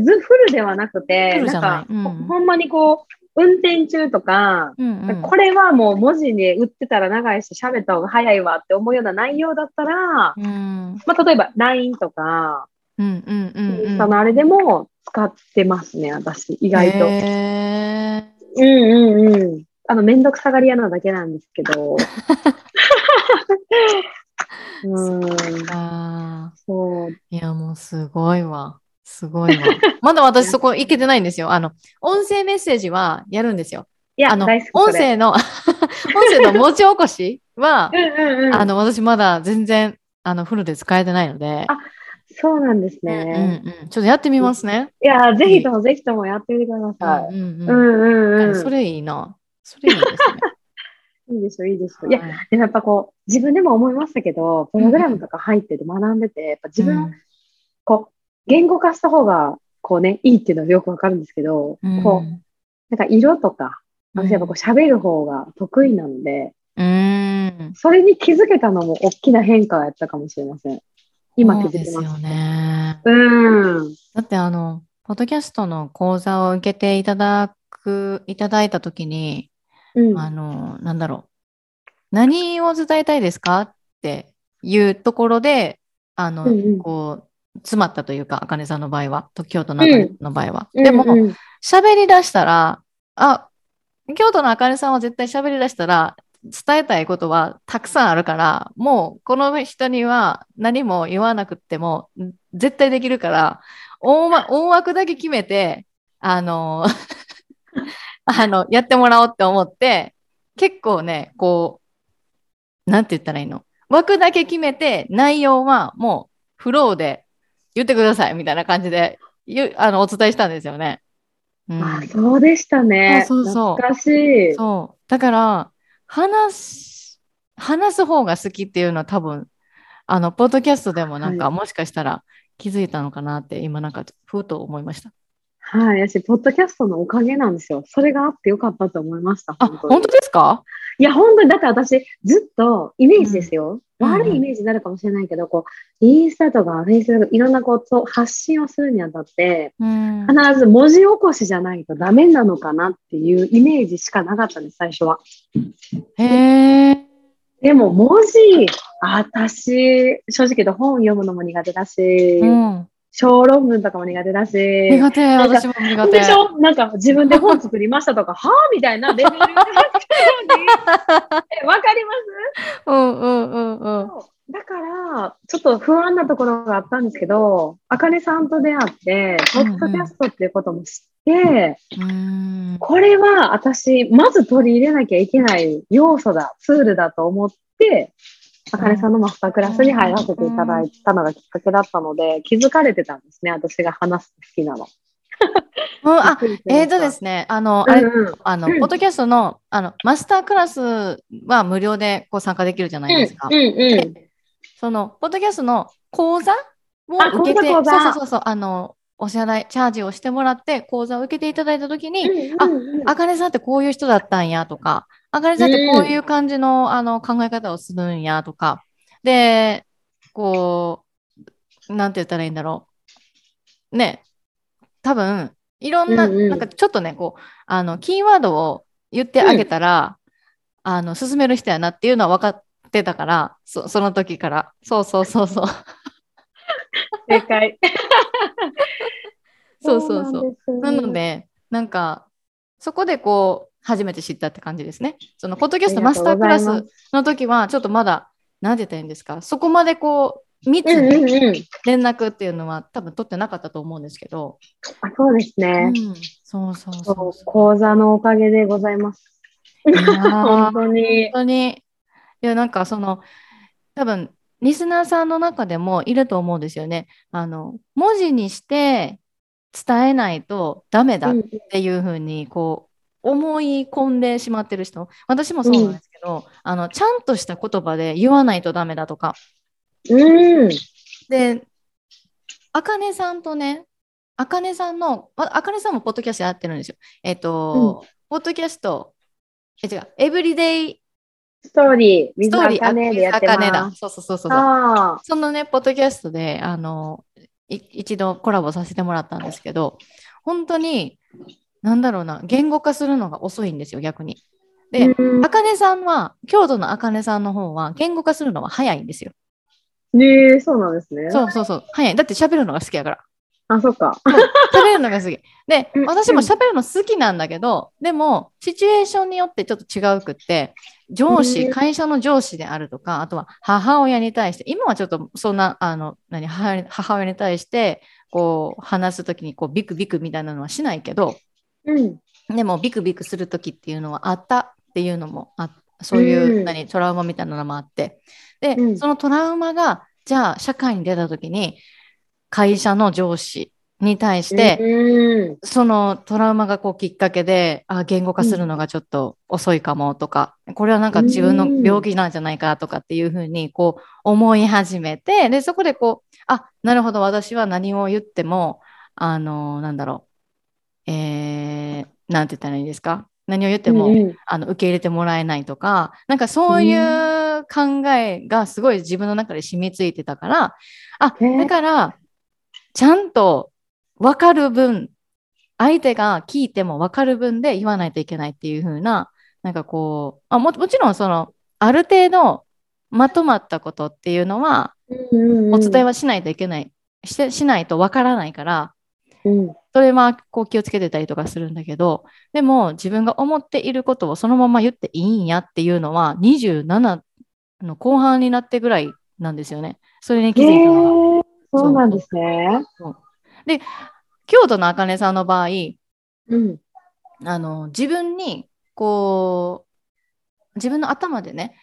ルではなくて、なんか、うん、ほんまにこう、運転中とか、うんうん、これはもう文字に打ってたら長いし喋った方が早いわって思うような内容だったら、うん、まあ、例えば LINE とか、うんうんうんうん、のあれでも使ってますね、私、意外と。うんうんうん。あの、めんどくさがり屋なだけなんですけど。*laughs* うん。そう。いや、もうすごいわ。すごいわ。まだ私そこ行けてないんですよ。あの、音声メッセージはやるんですよ。いや、あの、音声の、*laughs* 音声の文字起こしは、うんうんうん、あの、私まだ全然、あの、フルで使えてないので。あ、そうなんですね。うんうん、ちょっとやってみますね。いや、ぜひともぜひともやってみてください。うんうんうん。それいいな。それいいですね。*laughs* いいでしょ、いいでしょ。いや、でもやっぱこう、自分でも思いましたけど、プログラムとか入ってて学んでて、やっぱ自分、こう、言語化した方が、こうね、いいっていうのはよくわかるんですけど、こう、なんか色とか、私やっぱこう喋る方が得意なので、うん、それに気づけたのも大きな変化やったかもしれません。今気づきます。ですよね。うん。だってあの、ポッドキャストの講座を受けていただく、いただいたときに、うん、あの、なんだろう。何を伝えたいですかっていうところで、あの、うんうん、こう、詰まったというか、あかねさんの場合は、京都のあかねの場合は。うん、でも、喋、うん、り出したら、あ、京都のあかねさんは絶対喋り出したら、伝えたいことはたくさんあるから、もうこの人には何も言わなくても絶対できるから、大,、ま、大枠だけ決めて、あの、*laughs* あの、やってもらおうって思って、結構ね、こう、なんて言ったらいいの？枠だけ決めて、内容はもうフローで言ってくださいみたいな感じであのお伝えしたんですよね。うん、あそうでしたね。そうそうそう。懐かしい。そう。だから、話す、話す方が好きっていうのは多分、あの、ポッドキャストでもなんか、もしかしたら気づいたのかなって、今なんか、ふうと思いました。はい。私、ポッドキャストのおかげなんですよ。それがあってよかったと思いました。あ、本当ですか？いや、本当に、だって私、ずっと、イメージですよ。うん、悪いイメージになるかもしれないけど、こう、インスタとかフェイスブック、いろんなこと発信をするにあたって、うん、必ず文字起こしじゃないとダメなのかなっていうイメージしかなかったんです、最初は。へー。でも文字、私、正直言うと本読むのも苦手だし、うん小論文とかも苦手だし。苦手、私も苦手。でしょなんか自分で本作りましたとか、*laughs* はぁみたいなレベル *laughs* わかります？うんうんうんうん。だから、ちょっと不安なところがあったんですけど、あかねさんと出会って、ポッドキャストっていうことも知って、うんうん、これは私、まず取り入れなきゃいけない要素だ、ツールだと思って、あかねさんのマスタークラスに入らせていただいたのがきっかけだったので、気づかれてたんですね、私が話す好きなの。うん、あ、えっ、ー、とですね、あの、あれ、うんうん、あの、ポッドキャストの、あの、マスタークラスは無料でこう参加できるじゃないですか。うんうんうん、その、ポッドキャストの講座を受けて、そうそうそうそう、あの、お支払い、チャージをしてもらって、講座を受けていただいたときに、うんうんうん、あ、あかねさんってこういう人だったんやとか、あかねさんってこういう感じの,、あの考え方をするんやとか、で、こう、なんて言ったらいいんだろう。ね、多分、いろんな、うんうん、なんかちょっとね、こう、あの、キーワードを言ってあげたら、うん、あの、進める人やなっていうのは分かってたから、そその時から。そうそうそうそう。正解。*laughs* そうそうそう。なので、なんか、そこでこう、初めて知ったって感じですね。その、ポッドキャストマスタークラスの時は、ちょっとまだ、何て言ったらいいんですか、そこまでこう、密に連絡っていうのは多分取ってなかったと思うんですけど。あそうですね、うん、そうそうそう講座のおかげでございます。本当に。本当に。いや、なんかその、多分リスナーさんの中でもいると思うんですよね。あの文字にして伝えないとダメだっていうふうにこう思い込んでしまってる人私もそうなんですけど、うん、あのちゃんとした言葉で言わないとダメだとか。うん、であかねさんとねあかねさんのあかねさんもポッドキャストやってるんですよ。えっ、ー、と、うん、ポッドキャストえ違うエブリデイストーリー、水あねでやってます。だ。そうそうそうそう。そのね、ポッドキャストで、あの、一度コラボさせてもらったんですけど、本当に、なんだろうな、言語化するのが遅いんですよ、逆に。で、あかねさんは、郷土のあかねさんの方は、言語化するのは早いんですよ。ねえ、そうなんですね。そうそうそう。早い。だって喋るのが好きやから。あ、そっか。喋るのが好き。で、私も喋るの好きなんだけど、でも、シチュエーションによってちょっと違うくって、上司、会社の上司であるとか、あとは母親に対して、今はちょっとそんな、あの、何、母親に対して、こう、話すときに、こう、ビクビクみたいなのはしないけど、うん、でも、ビクビクするときっていうのはあったっていうのもあそういう、何、トラウマみたいなのもあって、で、うん、そのトラウマが、じゃあ、社会に出たときに、会社の上司に対して、そのトラウマがこうきっかけであ言語化するのがちょっと遅いかもとか、これはなんか自分の病気なんじゃないかとかっていうふうにこう思い始めてでそこでこうあなるほど私は何を言ってもあのなんだろうえー、なんて言ったらいいですか？何を言っても、あの受け入れてもらえないとかなんかそういう考えがすごい自分の中で染みついてたからあだからちゃんと分かる分、相手が聞いても分かる分で言わないといけないっていう風な、なんかこう、あももちろんその、ある程度まとまったことっていうのは、お伝えはしないといけない、ししないと分からないから、うん、それはこう気をつけてたりとかするんだけど、でも自分が思っていることをそのまま言っていいんやっていうのは27の後半になってぐらいなんですよね。それに気づいたのが。そうなんですね。で、京都の茜さんの場合、うん、あの自分にこう自分の頭でね、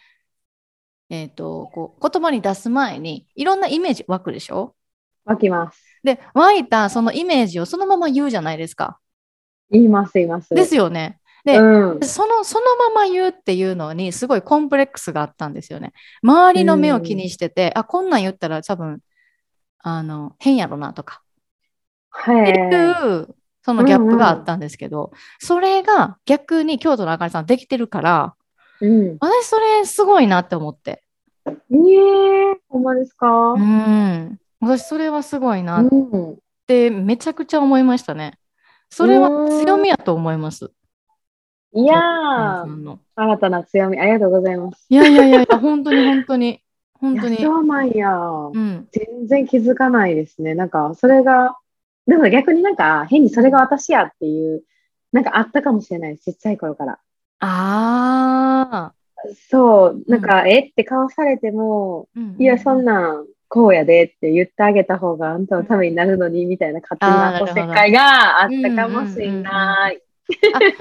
えーと、こう言葉に出す前にいろんなイメージ湧くでしょ？湧きます。で湧いたそのイメージをそのまま言うじゃないですか。言います言います。ですよね。で、うん、そのそのまま言うっていうのにすごいコンプレックスがあったんですよね。周りの目を気にしてて、うん、あこんなん言ったら多分あの変やろなとかっていうそのギャップがあったんですけど、うんうん、それが逆に京都のあかりさんできてるから、うん、私それすごいなって思って。えー、ほんまですか？うん。私それはすごいなってめちゃくちゃ思いましたね。それは強みやと思います。いやー、新たな強み、ありがとうございます。いやいやいや、本当に本当に。本当に。そうなんや、うん。全然気づかないですね。なんか、それが、でも逆になんか、変にそれが私やっていう、なんかあったかもしれない。ちっちゃい頃から。ああ。そう、なんか、うん、えって顔されても、うん、いや、そんなん、こうやでって言ってあげた方があんたのためになるのに、みたいな勝手なおせっかいがあったかもしれない。あでも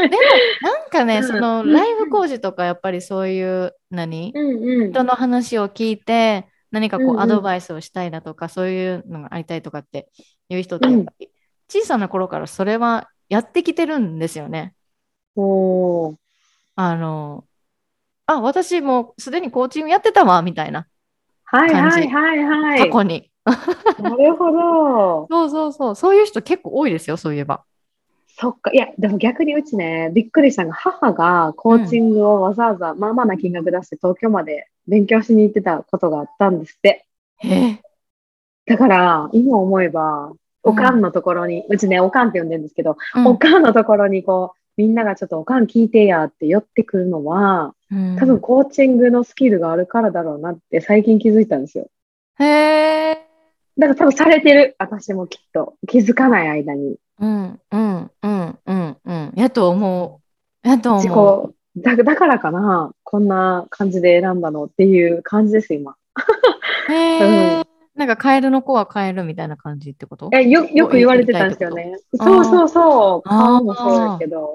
なんかね、*laughs* そのライブ工事とかやっぱりそういう何、うんうん、人の話を聞いて何かこうアドバイスをしたいだとか、そういうのがありたいとかっていう人ってやっぱり小さな頃からそれはやってきてるんですよね。おー。あの、あ、私もうすでにコーチングやってたわ、みたいな、はいはいはいはい。過去に。なるほど。そうそうそう、そういう人結構多いですよ、そういえば。そっか。いや、でも逆にうちね、びっくりしたのが、母がコーチングをわざわざ、まあまあな金額出して東京まで勉強しに行ってたことがあったんですって。へえ。だから、今思えば、おかんのところに、うちね、おかんって呼んでるんですけど、うんおかんのところにこう、みんながちょっとおかん聞いてやって寄ってくるのは、うん多分コーチングのスキルがあるからだろうなって最近気づいたんですよ。へえ。だから多分されてる。私もきっと。気づかない間に。うんうんうんうんうん。やと思う。やと自思う。己だだからかな。こんな感じで選んだのっていう感じです、今。へえ。なんかカエルの子はカエルみたいな感じってこと？えよよく言われてたんですよね。と？そうそうそう。顔もそうやけど。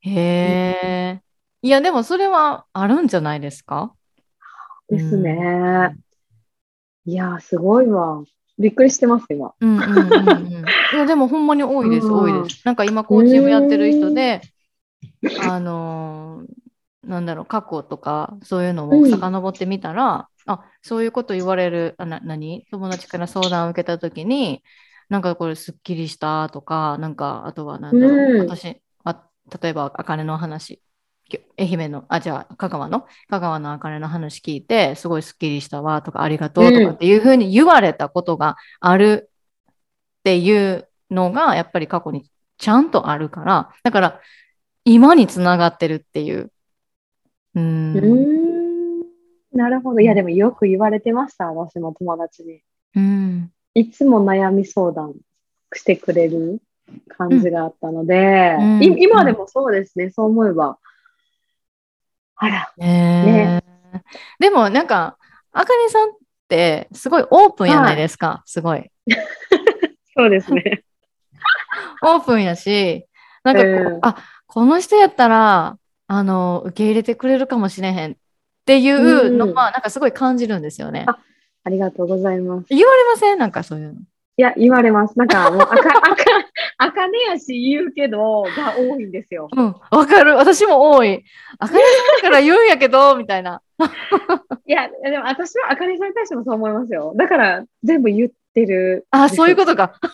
へえ。いや、でもそれはあるんじゃないですか？ですね。いやー、すごいわ。びっくりしてます、今。うんうんうんうん。*laughs* いや、でもほんまに多いです、うん多いです。なんか今コーチングやってる人で、あのーなんだろう、過去とか、そういうのを遡ってみたら、あ、そういうこと言われる、あな、何？友達から相談を受けたときに、なんかこれすっきりしたとか、なんか、あとはなんだろう、うん。私、あ、例えば、あかねの話、き愛媛の、あ、じゃあ、香川の、香川のあかねの話聞いて、すごいすっきりしたわとか、ありがとうとかっていうふうに言われたことがあるっていうのが、やっぱり過去にちゃんとあるから、だから、今につながってるっていう。うー。うん。なるほど。いや、でもよく言われてました、私も友達に。うん。いつも悩み相談してくれる感じがあったので、うんい今でもそうですね、そう思えば。あら、ねえでもなんか、あかねさんってすごいオープンやないですか、すごい。*laughs* そうですね。*laughs* オープンやし、なんかこう、うんあ、この人やったら、あの、受け入れてくれるかもしれへんっていうのは、なんかすごい感じるんですよね。あありがとうございます。言われません？なんかそういうの。いや、言われます。なんかもう、あか、あか、あかねやし言うけど、が多いんですよ。うん、わかる。私も多い。あかねさんだから言うんやけど、みたいな。*laughs* いや、でも私はあかねさんに対してもそう思いますよ。だから、全部言ってる。あ、そういうことか。*laughs*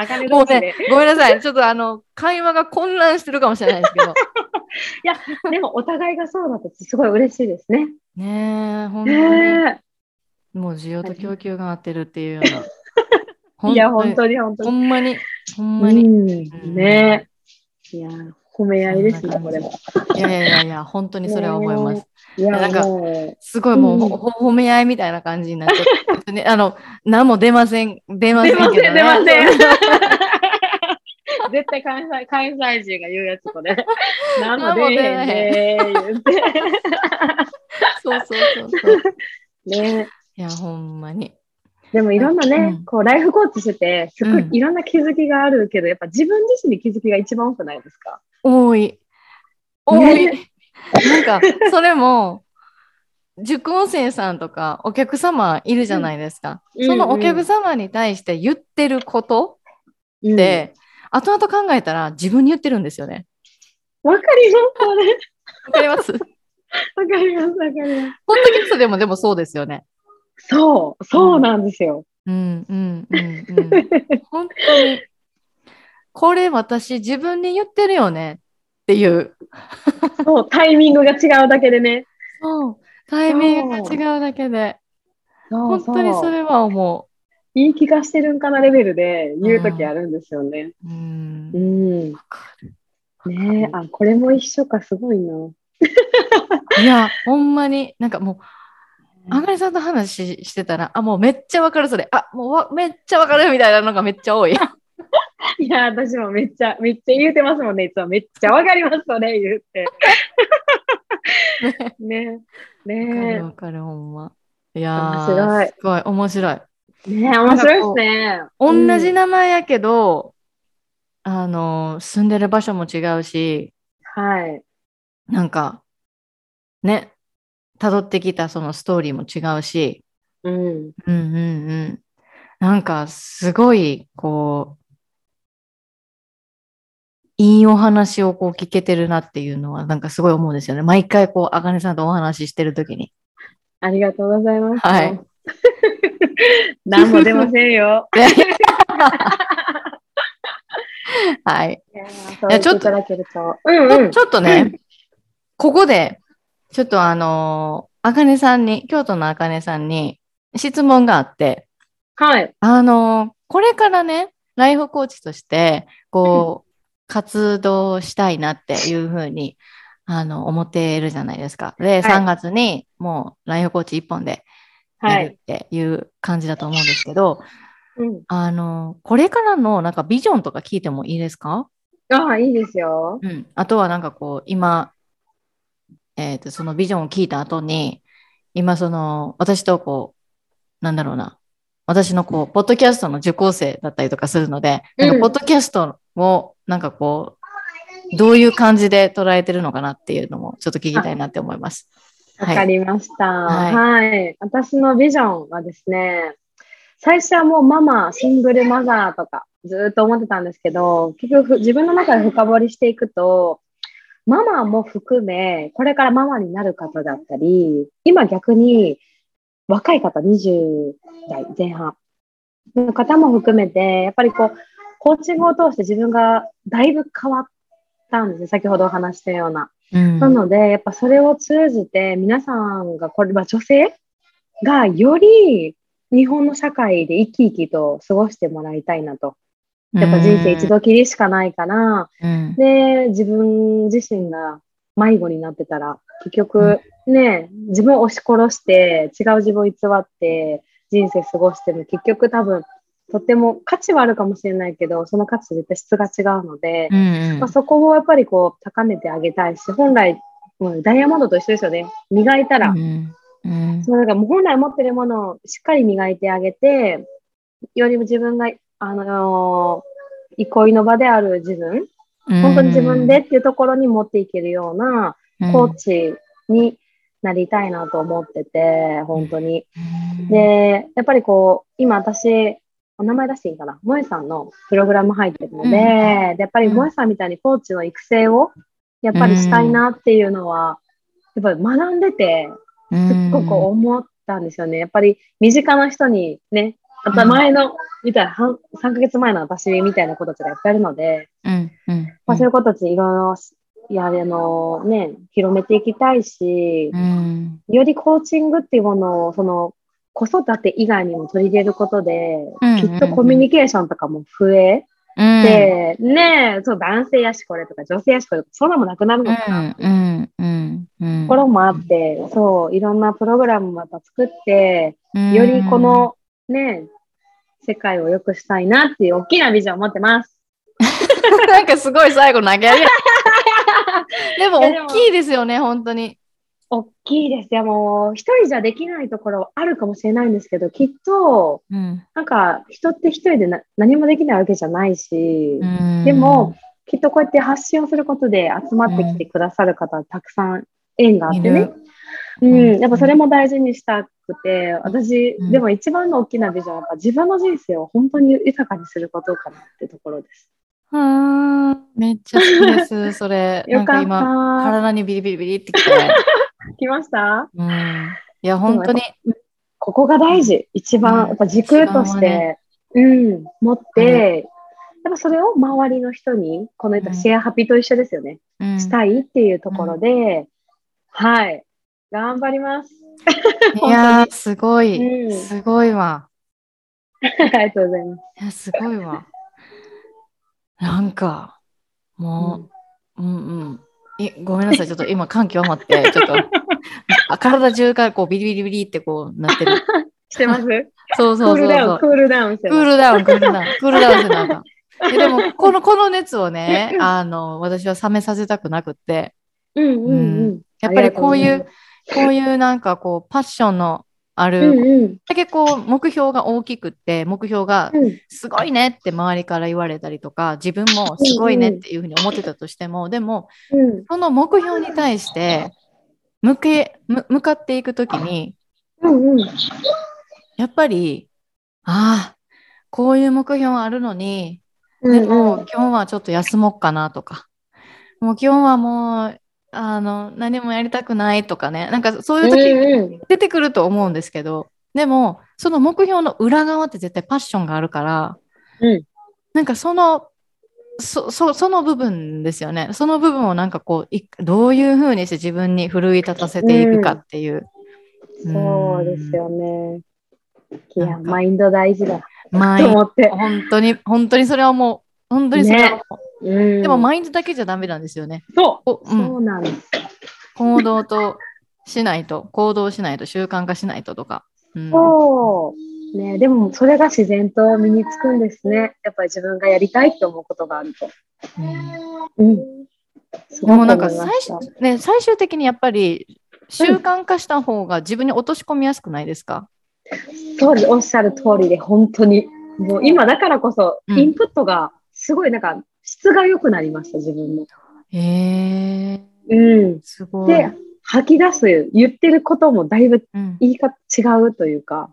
あかねもうね。、ごめんなさい。ちょっとあの、会話が混乱してるかもしれないですけど。*laughs* でも、お互いがそうだとすごい嬉しいですね。ねえ、本当に。ねもう需要と供給が合ってるっていうような。え。*laughs* いや、本に当に本当ほに。んまに、ほんうまに。ん、ねえ。いや、褒め合いですね、これも。いやいやいや本当にそれは思います。いや、なんかもすごいもう、う褒め合いみたいな感じになっちゃって、*laughs* ね、あの、何も出ません、出まう。せんけど、ね。出ません、出ません。*laughs* 絶対関西関西人が言うやつ、これ。*laughs* 何も出えへんね言って。そうそうそうそう。ねいや、ほんまに。でもいろんなね、うんこうライフコーチしてて、すごいうんいろんな気づきがあるけど、やっぱ自分自身に気づきが一番多くないですか？多い。多い。ねなんか、それも、受講生さんとかお客様いるじゃないですか。うんそのお客様に対して言ってることうんって、後々考えたら自分に言ってるんですよね。わかります。わかりますわかります、わかります。ポッドキャストでもでもそうですよね。そう、そうなんですよ。うんうんうんうん。*laughs* 本当に。これ私自分に言ってるよねっていう。そう、タイミングが違うだけでね。そう。タイミングが違うだけで。本当にそれは思いい気がしてるんかなレベルで言うときあるんですよね。う。うんう。ん。ねえ、あ、これも一緒か、すごいな。いや、ほんまに、なんかもう、あがりさんと話ししてたら、あ、もうめっちゃわかる、それ。あ、もうわめっちゃわかるみたいなのがめっちゃ多い。*laughs* いや、私もめっちゃ、めっちゃ言うてますもんね。いつもめっちゃわかります、それ言って。*laughs* ねねるわかる、ほんま。いやすごい、面白い。え。ねえ、面白いですね。同じな。名前やけど、あの、住んでる場所も違うし、はい。なんか、ね、辿ってきたそのストーリーも違うし、うん。うんうんうん。なんかすごい、こう、いいお話をこう聞けてるなっていうのは、なんかすごい思うんですよね。毎回こう、あかねさんとお話ししてるときに。ありがとうございます。はい。*laughs* 何も出ませんよ。*laughs* はい。いやーそう言っと。うんうん。ちょっとね、ここで、ちょっとあのー、あかねさんに、京都のあかねさんに質問があって、はい。あのー、これからね、ライフコーチとして、こう、活動したいなっていうふうに、あの、思っているじゃないですか。で、3月にもうライフコーチ1本でやるはい。っていう感じだと思うんですけど、うん。あのー、これからのなんかビジョンとか聞いてもいいですか？ああ、いいですよ。うん。あとはなんかこう、今、えっ、と、そのビジョンを聞いた後に、今その、私とこう、なんだろうな、私のこう、ポッドキャストの受講生だったりとかするので、なんうんかポッドキャストを、なんかこう、どういう感じで捉えてるのかなっていうのも、ちょっと聞きたいなって思います。わかりました。はいはい。私のビジョンはですね、最初はもうママ、シングルマザーとかずーっと思ってたんですけど、結局自分の中で深掘りしていくと、ママも含め、これからママになる方だったり、今逆に若い方、20代前半の方も含めて、やっぱりこう、コーチングを通して自分がだいぶ変わったんですね。先ほどお話したような。うん。なので、やっぱそれを通じて皆さんが、これは女性がより日本の社会で生き生きと過ごしてもらいたいなと。やっぱ人生一度きりしかないから、うん。で、自分自身が迷子になってたら、結局ね、自分を押し殺して、違う自分を偽って人生過ごしても結局多分、とっても価値はあるかもしれないけど、その価値と絶対質が違うので、うんうん。まあ、そこをやっぱりこう高めてあげたいし、本来、もうダイヤモンドと一緒ですよね。磨いたら、うん。うん。そうだからもう本来持ってるものをしっかり磨いてあげて、より自分が、あのー憩いの場である自分、本当に自分でっていうところに持っていけるようなコーチになりたいなと思ってて、本当に。うん、で、やっぱりこう、今私、お名前出していいかな？萌えさんのプログラム入ってるので、うん。でやっぱり萌えさんみたいにコーチの育成を、やっぱりしたいなっていうのは、やっぱり学んでて、すっごく思ったんですよね。やっぱり身近な人にね、また前の、みたいな、半3ヶ月前の私みたいな子たちがやってるので、うんうん。まあ、そういう子たちいろいろ、いや、あのね、広めていきたいし、うん。よりコーチングっていうものを、その、子育て以外にも取り入れることで、うんきっとコミュニケーションとかも増えうん。て、ねえ、そう、男性やしこれとか女性やしこれとか、そんなもなくなるのかな。っていううんうんうん。ところもあって、そう、いろんなプログラムまた作って、うん。よりこの、ね、世界を良くしたいなっていう大きなビジョンを持ってます。*laughs* なんかすごい最後投げ上げ。*laughs* でもいやでも大きいですよね、本当に。大きいですよ。もう、一人じゃできないところあるかもしれないんですけど、きっと、うんなんか、人って一人でな何もできないわけじゃないし、うんでも、きっとこうやって発信をすることで集まってきてくださる方、たくさん縁があってねうんやっぱそれも大事にしたくて、私、うんでも一番の大きなビジョンは自分の人生を本当に豊かにすることかなってところです。あーめっちゃ好きです、*laughs* それ。なよかっんか今、た。体にビリビリビリってきて。*laughs* 来ました？うん、いや、本当に。ここが大事。一番、うんやっぱ軸として、うん、持って、やっぱそれを周りの人に、この言ったシェアハピと一緒ですよね。うんしたいっていうところで、はい。頑張ります。いやー、すごい、うんすごいわ。*laughs* ありがとうございます。いや、すごいわ。なんか、もう、うん、うんいごめんなさい、ちょっと今感極まって、ちょっと、*laughs* あ体中がこうビリビリビリってこうなってる。*laughs* してます？そうそうそうクールダウン。クールダウンしてク。ールダウン、クールダウン、クールダウンしてなんか。えでも、この、この熱をね、あの、私は冷めさせたくなくって、うんうんううんん。やっぱりこういうこういうなんかこう、パッションのある、うんうん。だけこう、目標が大きくって、目標がうん。すごいねって周りから言われたりとか、自分もすごいねっていうふうに思ってたとしても、でも、うん。その目標に対して向け、む向かっていくときに、うんうん。やっぱり、ああ、こういう目標あるのに、うんでも、うん今日はちょっと休もうかなとか、もう今日はもう、あの、何もやりたくないとかね、なんかそういう時うんうん。出てくると思うんですけど、でも、その目標の裏側って絶対パッションがあるから、うん。なんかその、そそその部分ですよね。その部分をなんかこう、いどういうふうにして自分に奮い立たせていくかっていう。そうですよね。いや、マインド大事だ。マインと思って。本当に、本当にそれはもう、本当にそれはもう、うん、でもマインドだけじゃダメなんですよね。そう、こうんそうなんです。行動としないと、行動しないと、習慣化しないととか。うんそう。ね、でもそれが自然と身につくんですね。やっぱり自分がやりたいって思うことがあると。うんうん。もなんか最ね、最終的にやっぱり習慣化した方が自分に落とし込みやすくないですか、そうです。おっしゃる通りで、本当に。もう今だからこそ、うんインプットがすごいなんか質が良くなりました、自分の。へえうん。すごい。で、吐き出す、言ってることもだいぶうん言い方違うというか。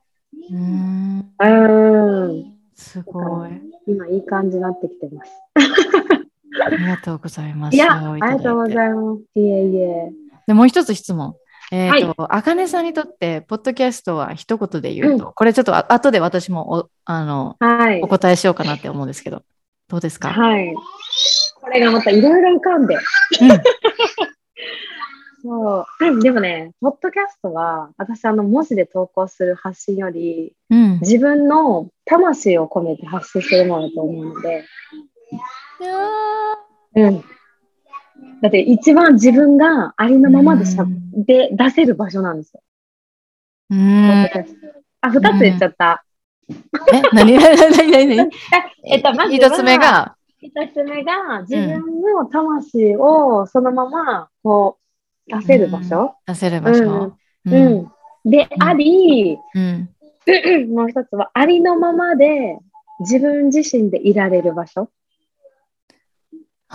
うーんうーん。すごい。今いい感じになってきてます。ありがとうございます。いや、あいりがとうございます。いえいえ。でもう一つ質問。えっ、と、あかねさんにとって、ポッドキャストは一言で言うと、これちょっとあ後で私もおあのはいお。答えしようかなって思うんですけど、どうですか、はい。これがまたいろいろ浮かんで。うん *laughs* そう。うんでもね、ポッドキャストは、私、あの、文字で投稿する発信より、うん。自分の魂を込めて発信するものだと思うので、うん。だって、一番自分がありのままでしゃ、うんで出せる場所なんですよ。うんあ、二つ言っちゃった。え、何何何何何 *laughs* えっと、まずは一つ目が、一つ目が、自分の魂をそのまま、こう、出せる場所？出せる場所。うん。うん。で、あり、うん。もう一つは、ありのままで自分自身でいられる場所？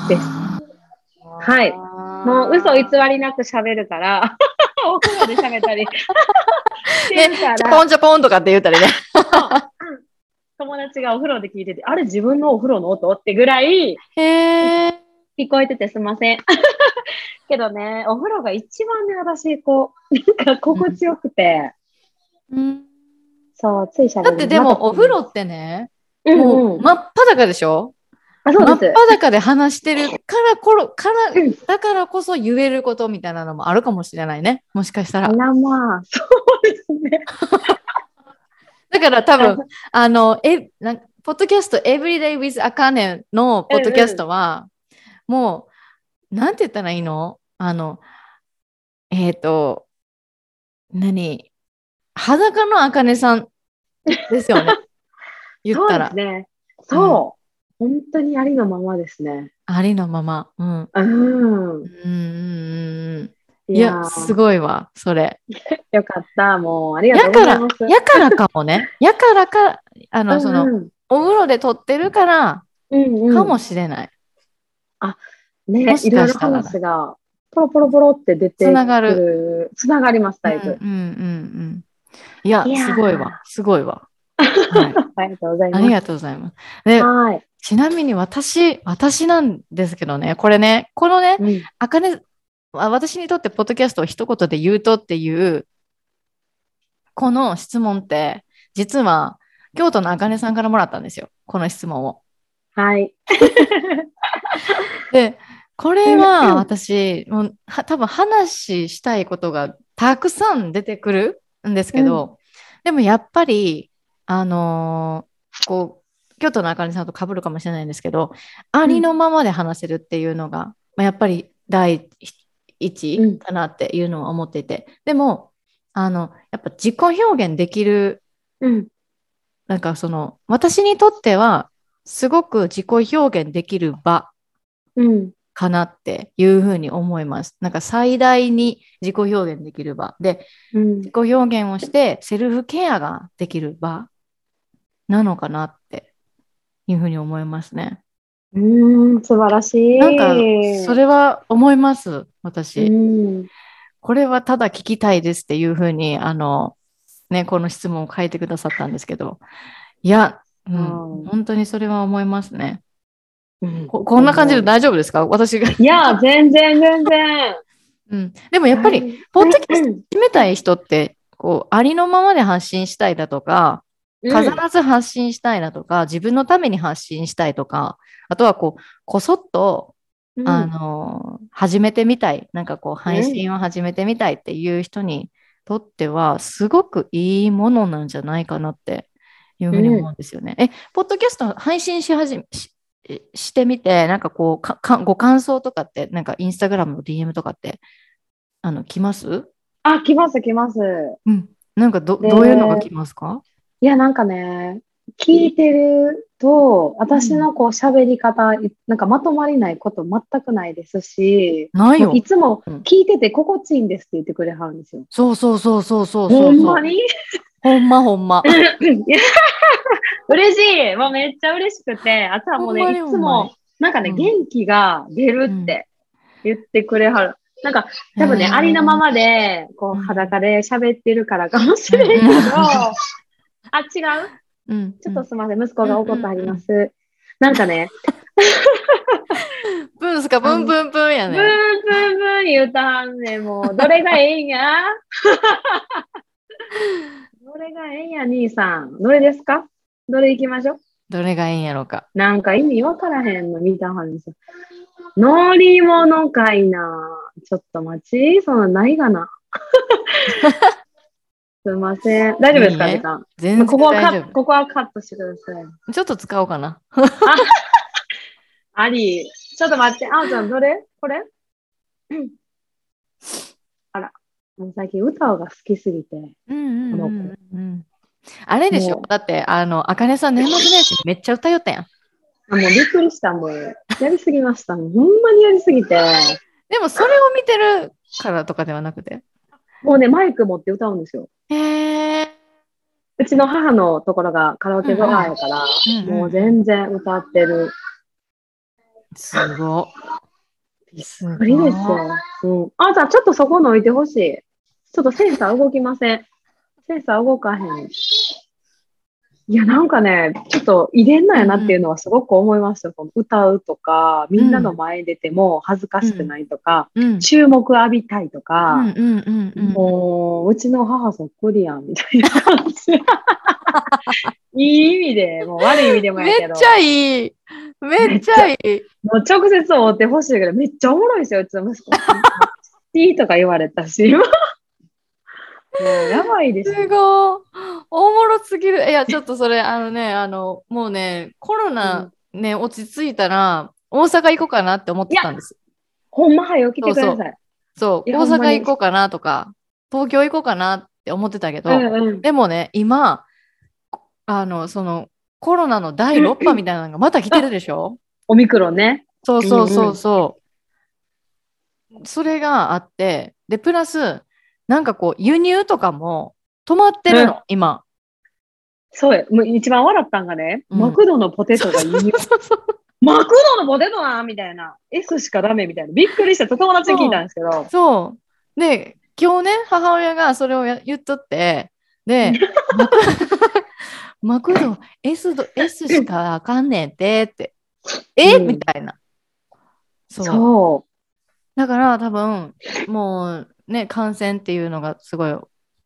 ですはいもう嘘偽りなく喋るから、お風呂で喋ったりねちょら、こんちょこんとかって言ったりね。友達がお風呂で聞いてて、あれ自分のお風呂の音ってぐらい。聞こえててすいません。*laughs* けどね、お風呂が一番ね、私、こう、なんか心地よくて、うんそう、つい喋る。だってでも、お風呂ってね、うんもう。うん真っ裸でしょ？あ、真っそうです。裸で話してるからころ、からうん、だからこそ言えることみたいなのもあるかもしれないね。もしかしたら。あらまあ、そうですね。*laughs* だから多分、あの、え、なんポッドキャスト Everyday with Akane のポッドキャストは、もう、なんて言ったらいいの？あの、えっ、と、何？裸の茜さんですよね。*laughs* 言ったらそうです。ね。そう。本当にありのままですね。ありのまま。うん。うん。うんうんうん。いや、すいごいわ、それ。*laughs* よかった。もう、ありがとやからうございます。、やからかもね。*laughs* やからか、あの、その、うんお風呂で撮ってるから、うんうん、かもしれない。ね、もしいろいろ話が、ポロポロポロって出て。つながる。つながります、だいぶ。うんうんうんうん。いや、いやーすごいわ、すごいわ。はい、*laughs* ありがとうございます。ありがとうございます。で、はい。ちなみに私、私なんですけどね、これね、このね、うんあかね、あ私にとってポッドキャストを一言で言うとっていう、この質問って、実は京都のあかねさんからもらったんですよ。この質問を。はい。で、これうんは私、もうは多分話したいことがたくさん出てくるんですけど、でもやっぱり、あのーこう、京都のあかねさんと被るかもしれないんですけど、ありのままで話せるっていうのが、まあ、やっぱり第一かなっていうのを思っていて、でも、あの、やっぱ自己表現できるうん。なんかその私にとってはすごく自己表現できる場うん。かなっていうふうに思います。なんか最大に自己表現できる場でうん自己表現をしてセルフケアができる場なのかなっていうふうに思いますね。うん、素晴らしい。なんかそれは思います私。うん。これはただ聞きたいですっていうふうにあのねこの質問を書いてくださったんですけどいやうんうん本当にそれは思いますね。うんここんな感じで大丈夫ですか？私が。いや、全然全然。*laughs* うん、でもやっぱり、ポッドキャスト決めたい人って、こう、ありのままで発信したいだとか、飾らず発信したいだとか、自分のために発信したいとか、あとはこう、こそっと、うん。あの、始めてみたい、なんかこう、配信を始めてみたいっていう人にとっては、すごくいいものなんじゃないかなっていうふうに思うんですよね。え、ポッドキャスト配信し始め、ししてみて、なんかこうかか、ご感想とかって、なんかインスタグラムの DM とかって、あの、来ます？あ、来ます来ます。うん。なんかど、でどういうのが来ますか？いや、なんかね、聞いてると、私のこう喋り方、なんかまとまりないこと全くないですし、ないよい。つもうん聞いてて心地いいんですって言ってくれはるんですよ。そうそうそうそうそうほ。んまに？ほんまほんま。嬉しいもうめっちゃ嬉しくて、あとはもうね、いつも、なんかね、うん元気が出るって言ってくれはる。なんか、多分ね、ありのままで、こう、うん裸で喋ってるからかもしれんけど、うんあ、違う？うん。ちょっとすみません、息子が怒ってあります。なんかね、ブンスか？ブンブンブンやブーンね。ブーンブーン言うたはんねん、もう、どれがええんや？どれがええんや、兄さん？どれですか？どれ行きましょう？どれがいいんやろうか。なんか意味わからへんの見たはんですよ。乗り物かいな。ちょっと待ち、そのないがな。すいません。大丈夫ですか、いいね。全然ここはカここはカットしてください。夫。ちょっと使おうかな。*laughs* あり。ちょっと待って。あおちゃん、どれ？これ？う *clears throat* んあら。もう最近歌が好きすぎて。うんうんうんこのうんうん。あれでしょ？だって、あの、あかねさん年末年始めっちゃ歌よったやん。あもうびっくりした。もう、やりすぎました。ほんまにやりすぎて。でもそれを見てるからとかではなくて。もうね、マイク持って歌うんですよ。へえ。うちの母のところがカラオケバーやから、もう全然歌ってる。すごい。すご無理ですよ。うん。あ、じゃあちょっとそこの置いてほしい。ちょっとセンサー動きません。センサー動かへん。いや、なんかね、ちょっと遺伝なんやなっていうのはすごく思いました。この歌うとか、みんなの前に出ても恥ずかしくないとか、うん。注目浴びたいとうか、んうんうんうん。もう、うちの母そっくりやん、みたいな感じ。*laughs* いい意味で、もう悪い意味でもやけど。めっちゃいい。めっちゃいい。もう直接会ってほしいけど、めっちゃおもろいですよ、うちの息子。*laughs* いいとか言われたし、もうやばいですすよ。ごもろすぎる。いや、*laughs* ちょっとそれ、あのね、あの、もうね、コロナね、落ち着いたら、大阪行こうかなって思ってたんです。ほんまはよ、来てください。そう、いや大阪行こうかなとか、東京行こうかなって思ってたけど、うんうん。でもね、今、あの、その、コロナの第6波みたいなのがまた来てるでしょ？オミクロンね。そうそうそうそう。それがあって、で、プラス、なんかこう、輸入とかも止まってるの、うん今。そうや。もう一番笑ったんがね、うんマクドのポテトが輸入。*laughs* マクドのポテトなみたいな。S しかダメみたいな。びっくりした。友達に聞いたんですけど。*laughs* そう。で、今日ね、母親がそれをや言っとって、で、*laughs* マクド S, ど S しかあかんねんてって、え、うんみたいな。そう。そだから多分、もうね、感染っていうのがすごい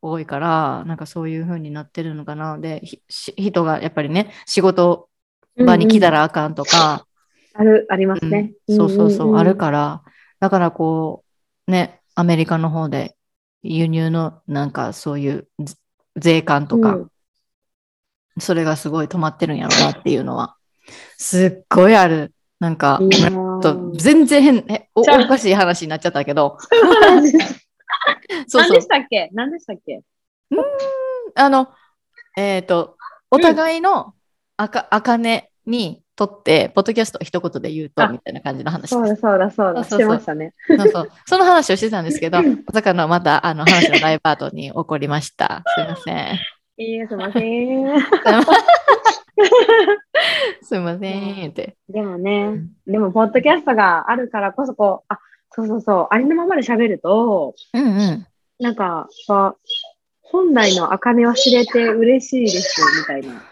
多いから、なんかそういう風になってるのかな。で、人がやっぱりね、仕事う。場に来たら。らあかんとか、ある、ありますね。うんそうそうそう、んんんあるから、だからこう、ね、アメリカの方で輸入のなんかそういうず税関とか、うんそれがすごい止まってるんやろうなっていうのは、すっごいある。なんか、全然変えお、かしい話になっちゃったけど、何 *laughs* *laughs* そうそうでし。たっけ？何でしたっけ？あの、えっ、と、お互いのあか、あかねにとって、ポッドキャストを一言で言うと、あみたいな感じの話そうだ。そうだそうだ。そうそうそうしてましたね。そうそう。その話をしてたんですけど、*laughs* まさかのまた、あの、話の大パートに起こりました。すいません。いいえ、すいません。*laughs* すいません。って。でもね、でも、ポッドキャストがあるからこそ、こう、あ、そうそうそう、ありのままで喋ると、うんうん。なんか、本来の茜は知れて嬉しいです、みたいな。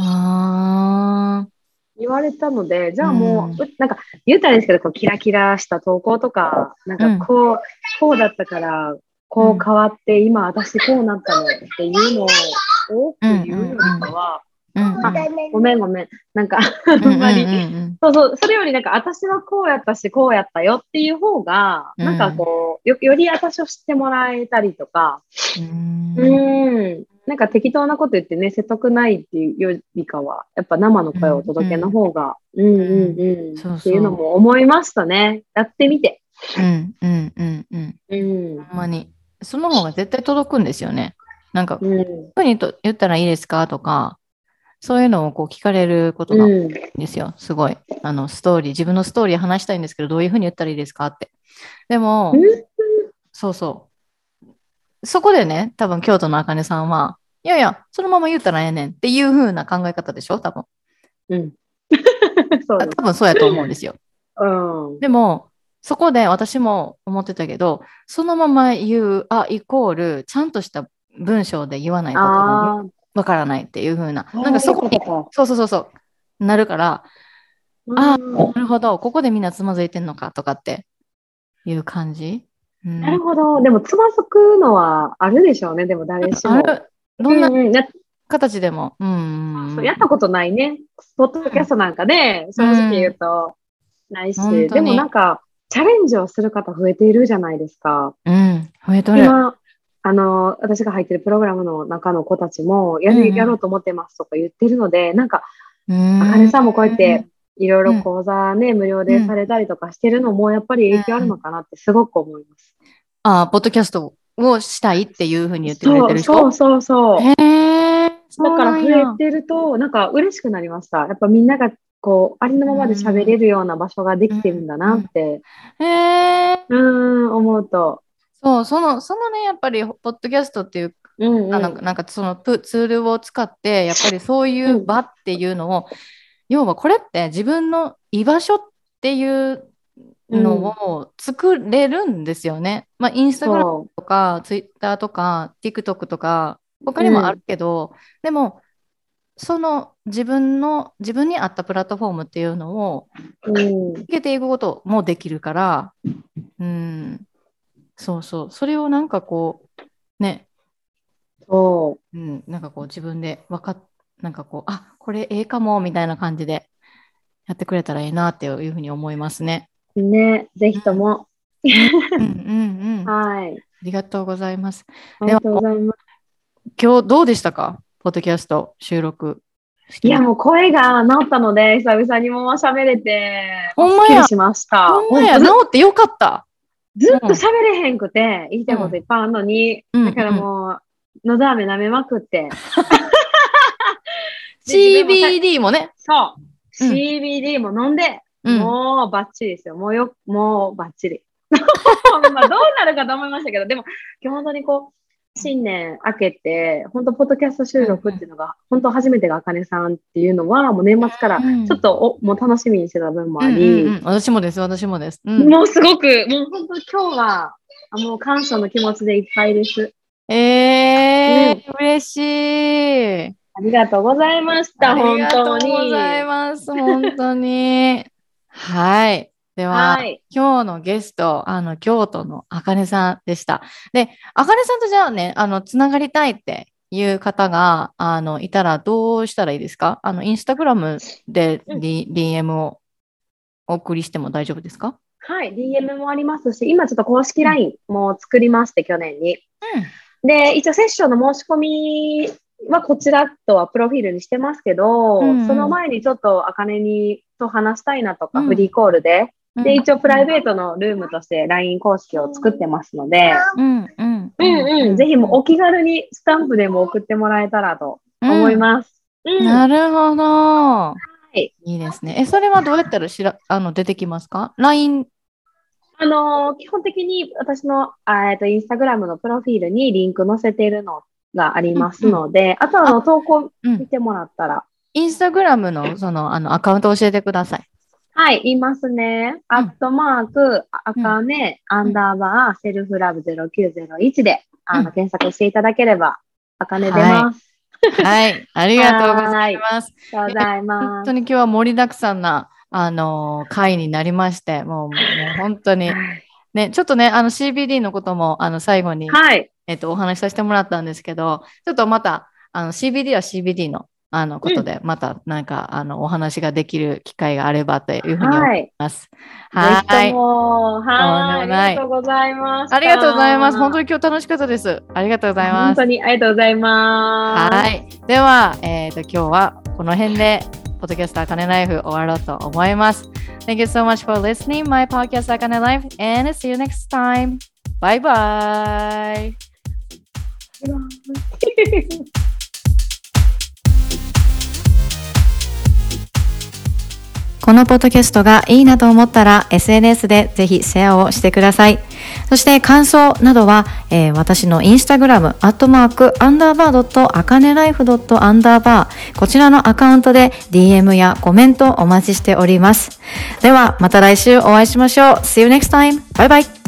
あ言われたので、じゃあもう、うん。うなんか言ったらいいんですけど、こうキラキラした投稿とか、なんかこう、こうだったから、こう変わって、今私こうなったのっていうのを多く言うよりかは、ごめんごめん。なんか、あうんうんんまり、うんそうそう、それよりなんか私はこうやったし、こうやったよっていう方が、うんなんかこう、よより私を知ってもらえたりとか、うんうん、なんか適当なこと言ってね、説得ないっていうよりかは、やっぱ生の声をお届けの方が、うんうんうん、そうそうっていうのも思いましたね。やってみて。うんうんうんうん。うん。ほんまに。その方が絶対届くんですよね。なんか、こううん。いうふうにと言ったらいいですかとか、そういうのをこう聞かれることが多いんですよ。すごい。あの、ストーリー、自分のストーリー話したいんですけど、どういうふうに言ったらいいですかって。でも、うん？そうそう。そこでね、多分京都のあかねさんは、いやいや、そのまま言ったらええねんっていう風な考え方でしょ多分。うん。*laughs* そう多分そうやと思うんですよ。うん。でも、そこで私も思ってたけど、そのまま言う、あ、イコール、ちゃんとした文章で言わないと多分あわからないっていう風な。あ。なんかそこに、か。そうそうそうそう、なるから、あうんなるほど、ここでみんなつまずいてんのかとかっていう感じ？うん、なるほど。でも、つまずくのはあるでしょうね。でも、誰しも。あるどんな形でも。うん。やったことないね。ポッドキャストなんかで、正直言うと、ないし、本当にでもなんか、チャレンジをする方増えているじゃないですか。うん。増えとる。今、あの、私が入ってるプログラムの中の子たちも、やる、うんうんやろうと思ってますとか言ってるので、なんか、うんあかねさんもこうやって、いろいろ講座ね、無料でされたりとかしてるのも、やっぱり影響あるのかなってすごく思います。ああ、ポッドキャストをしたいっていうふうに言ってくれそうてる人？そうそうそう。へえ。だから増えてると、なんか嬉しくなりました。やっぱみんながこう、ありのままで喋れるような場所ができてるんだなって、へえ。うーん、思うと。そう、その、そのね、やっぱり、ポッドキャストっていう、うん、うん。あなんかなんかそのプツールを使って、やっぱりそういう場っていうのを、要はこれって自分の居場所っていうのを作れるんですよね。まあ、インスタグラムそとか、ツイッターとか、TikTok とか、他にもあるけど、でも、その自分の、自分に合ったプラットフォームっていうのをう。うん。つけていくこともできるから、うん、そうそう、それをなんかこう、ね、そうん、なんかこう自分で分かっ、なんかこう、あ、これええかも、みたいな感じでやってくれたらいいなっていうふうに思いますね。う。ね、ぜひとも。うんうんうん。あ *laughs* はい。りがとうございます。ありがとうございます。今日どうでしたか？ポッドキャスト収録いや、もう声が治ったので、久々にもう喋れて、ほんまや。ほんまや、治ってよかった。ずずっと喋れへんくて、言いたいこといっぱいあるのに、うんだからもう、のど飴舐めまくって。*laughs* で CBD もね。そう。うん CBD も飲んで、うんもうバッチリですよ。もうよ、もうバッチリ。*laughs* まあどうなるかと思いましたけど、でも、今日本当にこう、新年明けて、本当ポッドキャスト収録っていうのが、本当初めてがあかねさんっていうのは、もう年末からうんちょっとお、もう楽しみにしてた分もあうんり、うんうん私もです、私もです。うん、もうすごく、もう本当今日は、あもう感謝の気持ちでいっぱいです。えー、嬉しい。ありがとうございました、あり本がとう当に。ございます。本当に。はい。では、はい。今日のゲスト、あの、京都のあかねさんでした。で、あかねさんとじゃあね、あの、つながりたいっていう方が、あの、いたらどうしたらいいですか？あの、インスタグラムで、うん D DM をお送りしても大丈夫ですか？はい、DM もありますし、今ちょっと公式 LINE も作りまして、去年に。うん。で、一応セッションの申し込みはこちらとはプロフィールにしてますけど、うんうんその前にちょっとあかねにと話したいなとか、うんフリーコールで、うんで、一応プライベートのルームとして LINE 公式を作ってますので、うんうんうんうん、ぜひもうお気軽にスタンプでも送ってもらえたらと思います。うんなるほど。いいいですね。え、それはどうやったらしらあの出てきますか ?LINE。あのー基本的に私の、あえっと、インスタグラムのプロフィールにリンク載せているのがありますので、あとはあの投稿うん見てもらったら、インスタグラムのそのあのアカウント教えてください。はい、言いますね。アットマーク、あかね、アンダーバー、セルフラブ0901で、あうんの、検索していただければ、あかね出ます。はい、ありがとうございます。ありがとうございます。本当に今日は盛りだくさんな、あの、会になりまして、もう、もう本当に、ね、ちょっとね、あの CBD のことも、あの、最後に、はい、えっと、お話しさせてもらったんですけど、ちょっとまた、あの、CBD は CBD のあのことで、またなんか、あの、お話ができる機会があればというふうに思います。はい。はい。はい。ありがとうございます。ありがとうございます。本当に今日楽しかったです。ありがとうございます。本当にありがとうございます。はい。では、えっ、ー、と、今日はこの辺で、ポッドキャスターカネライフ終わろうと思います。Thank you so much for listening my podcast Akane Life and see you next time. Bye bye. *laughs* このポッドキャストがいいなと思ったら SNS でぜひシェアをしてください。そして感想などは、えー、私のインスタグラム、アットマーク、アンダーバードット、アカネライフドット、アンダーバー、こちらのアカウントで DM やコメントお待ちしております。では、また来週お会いしましょう。See you next time. バイバイ。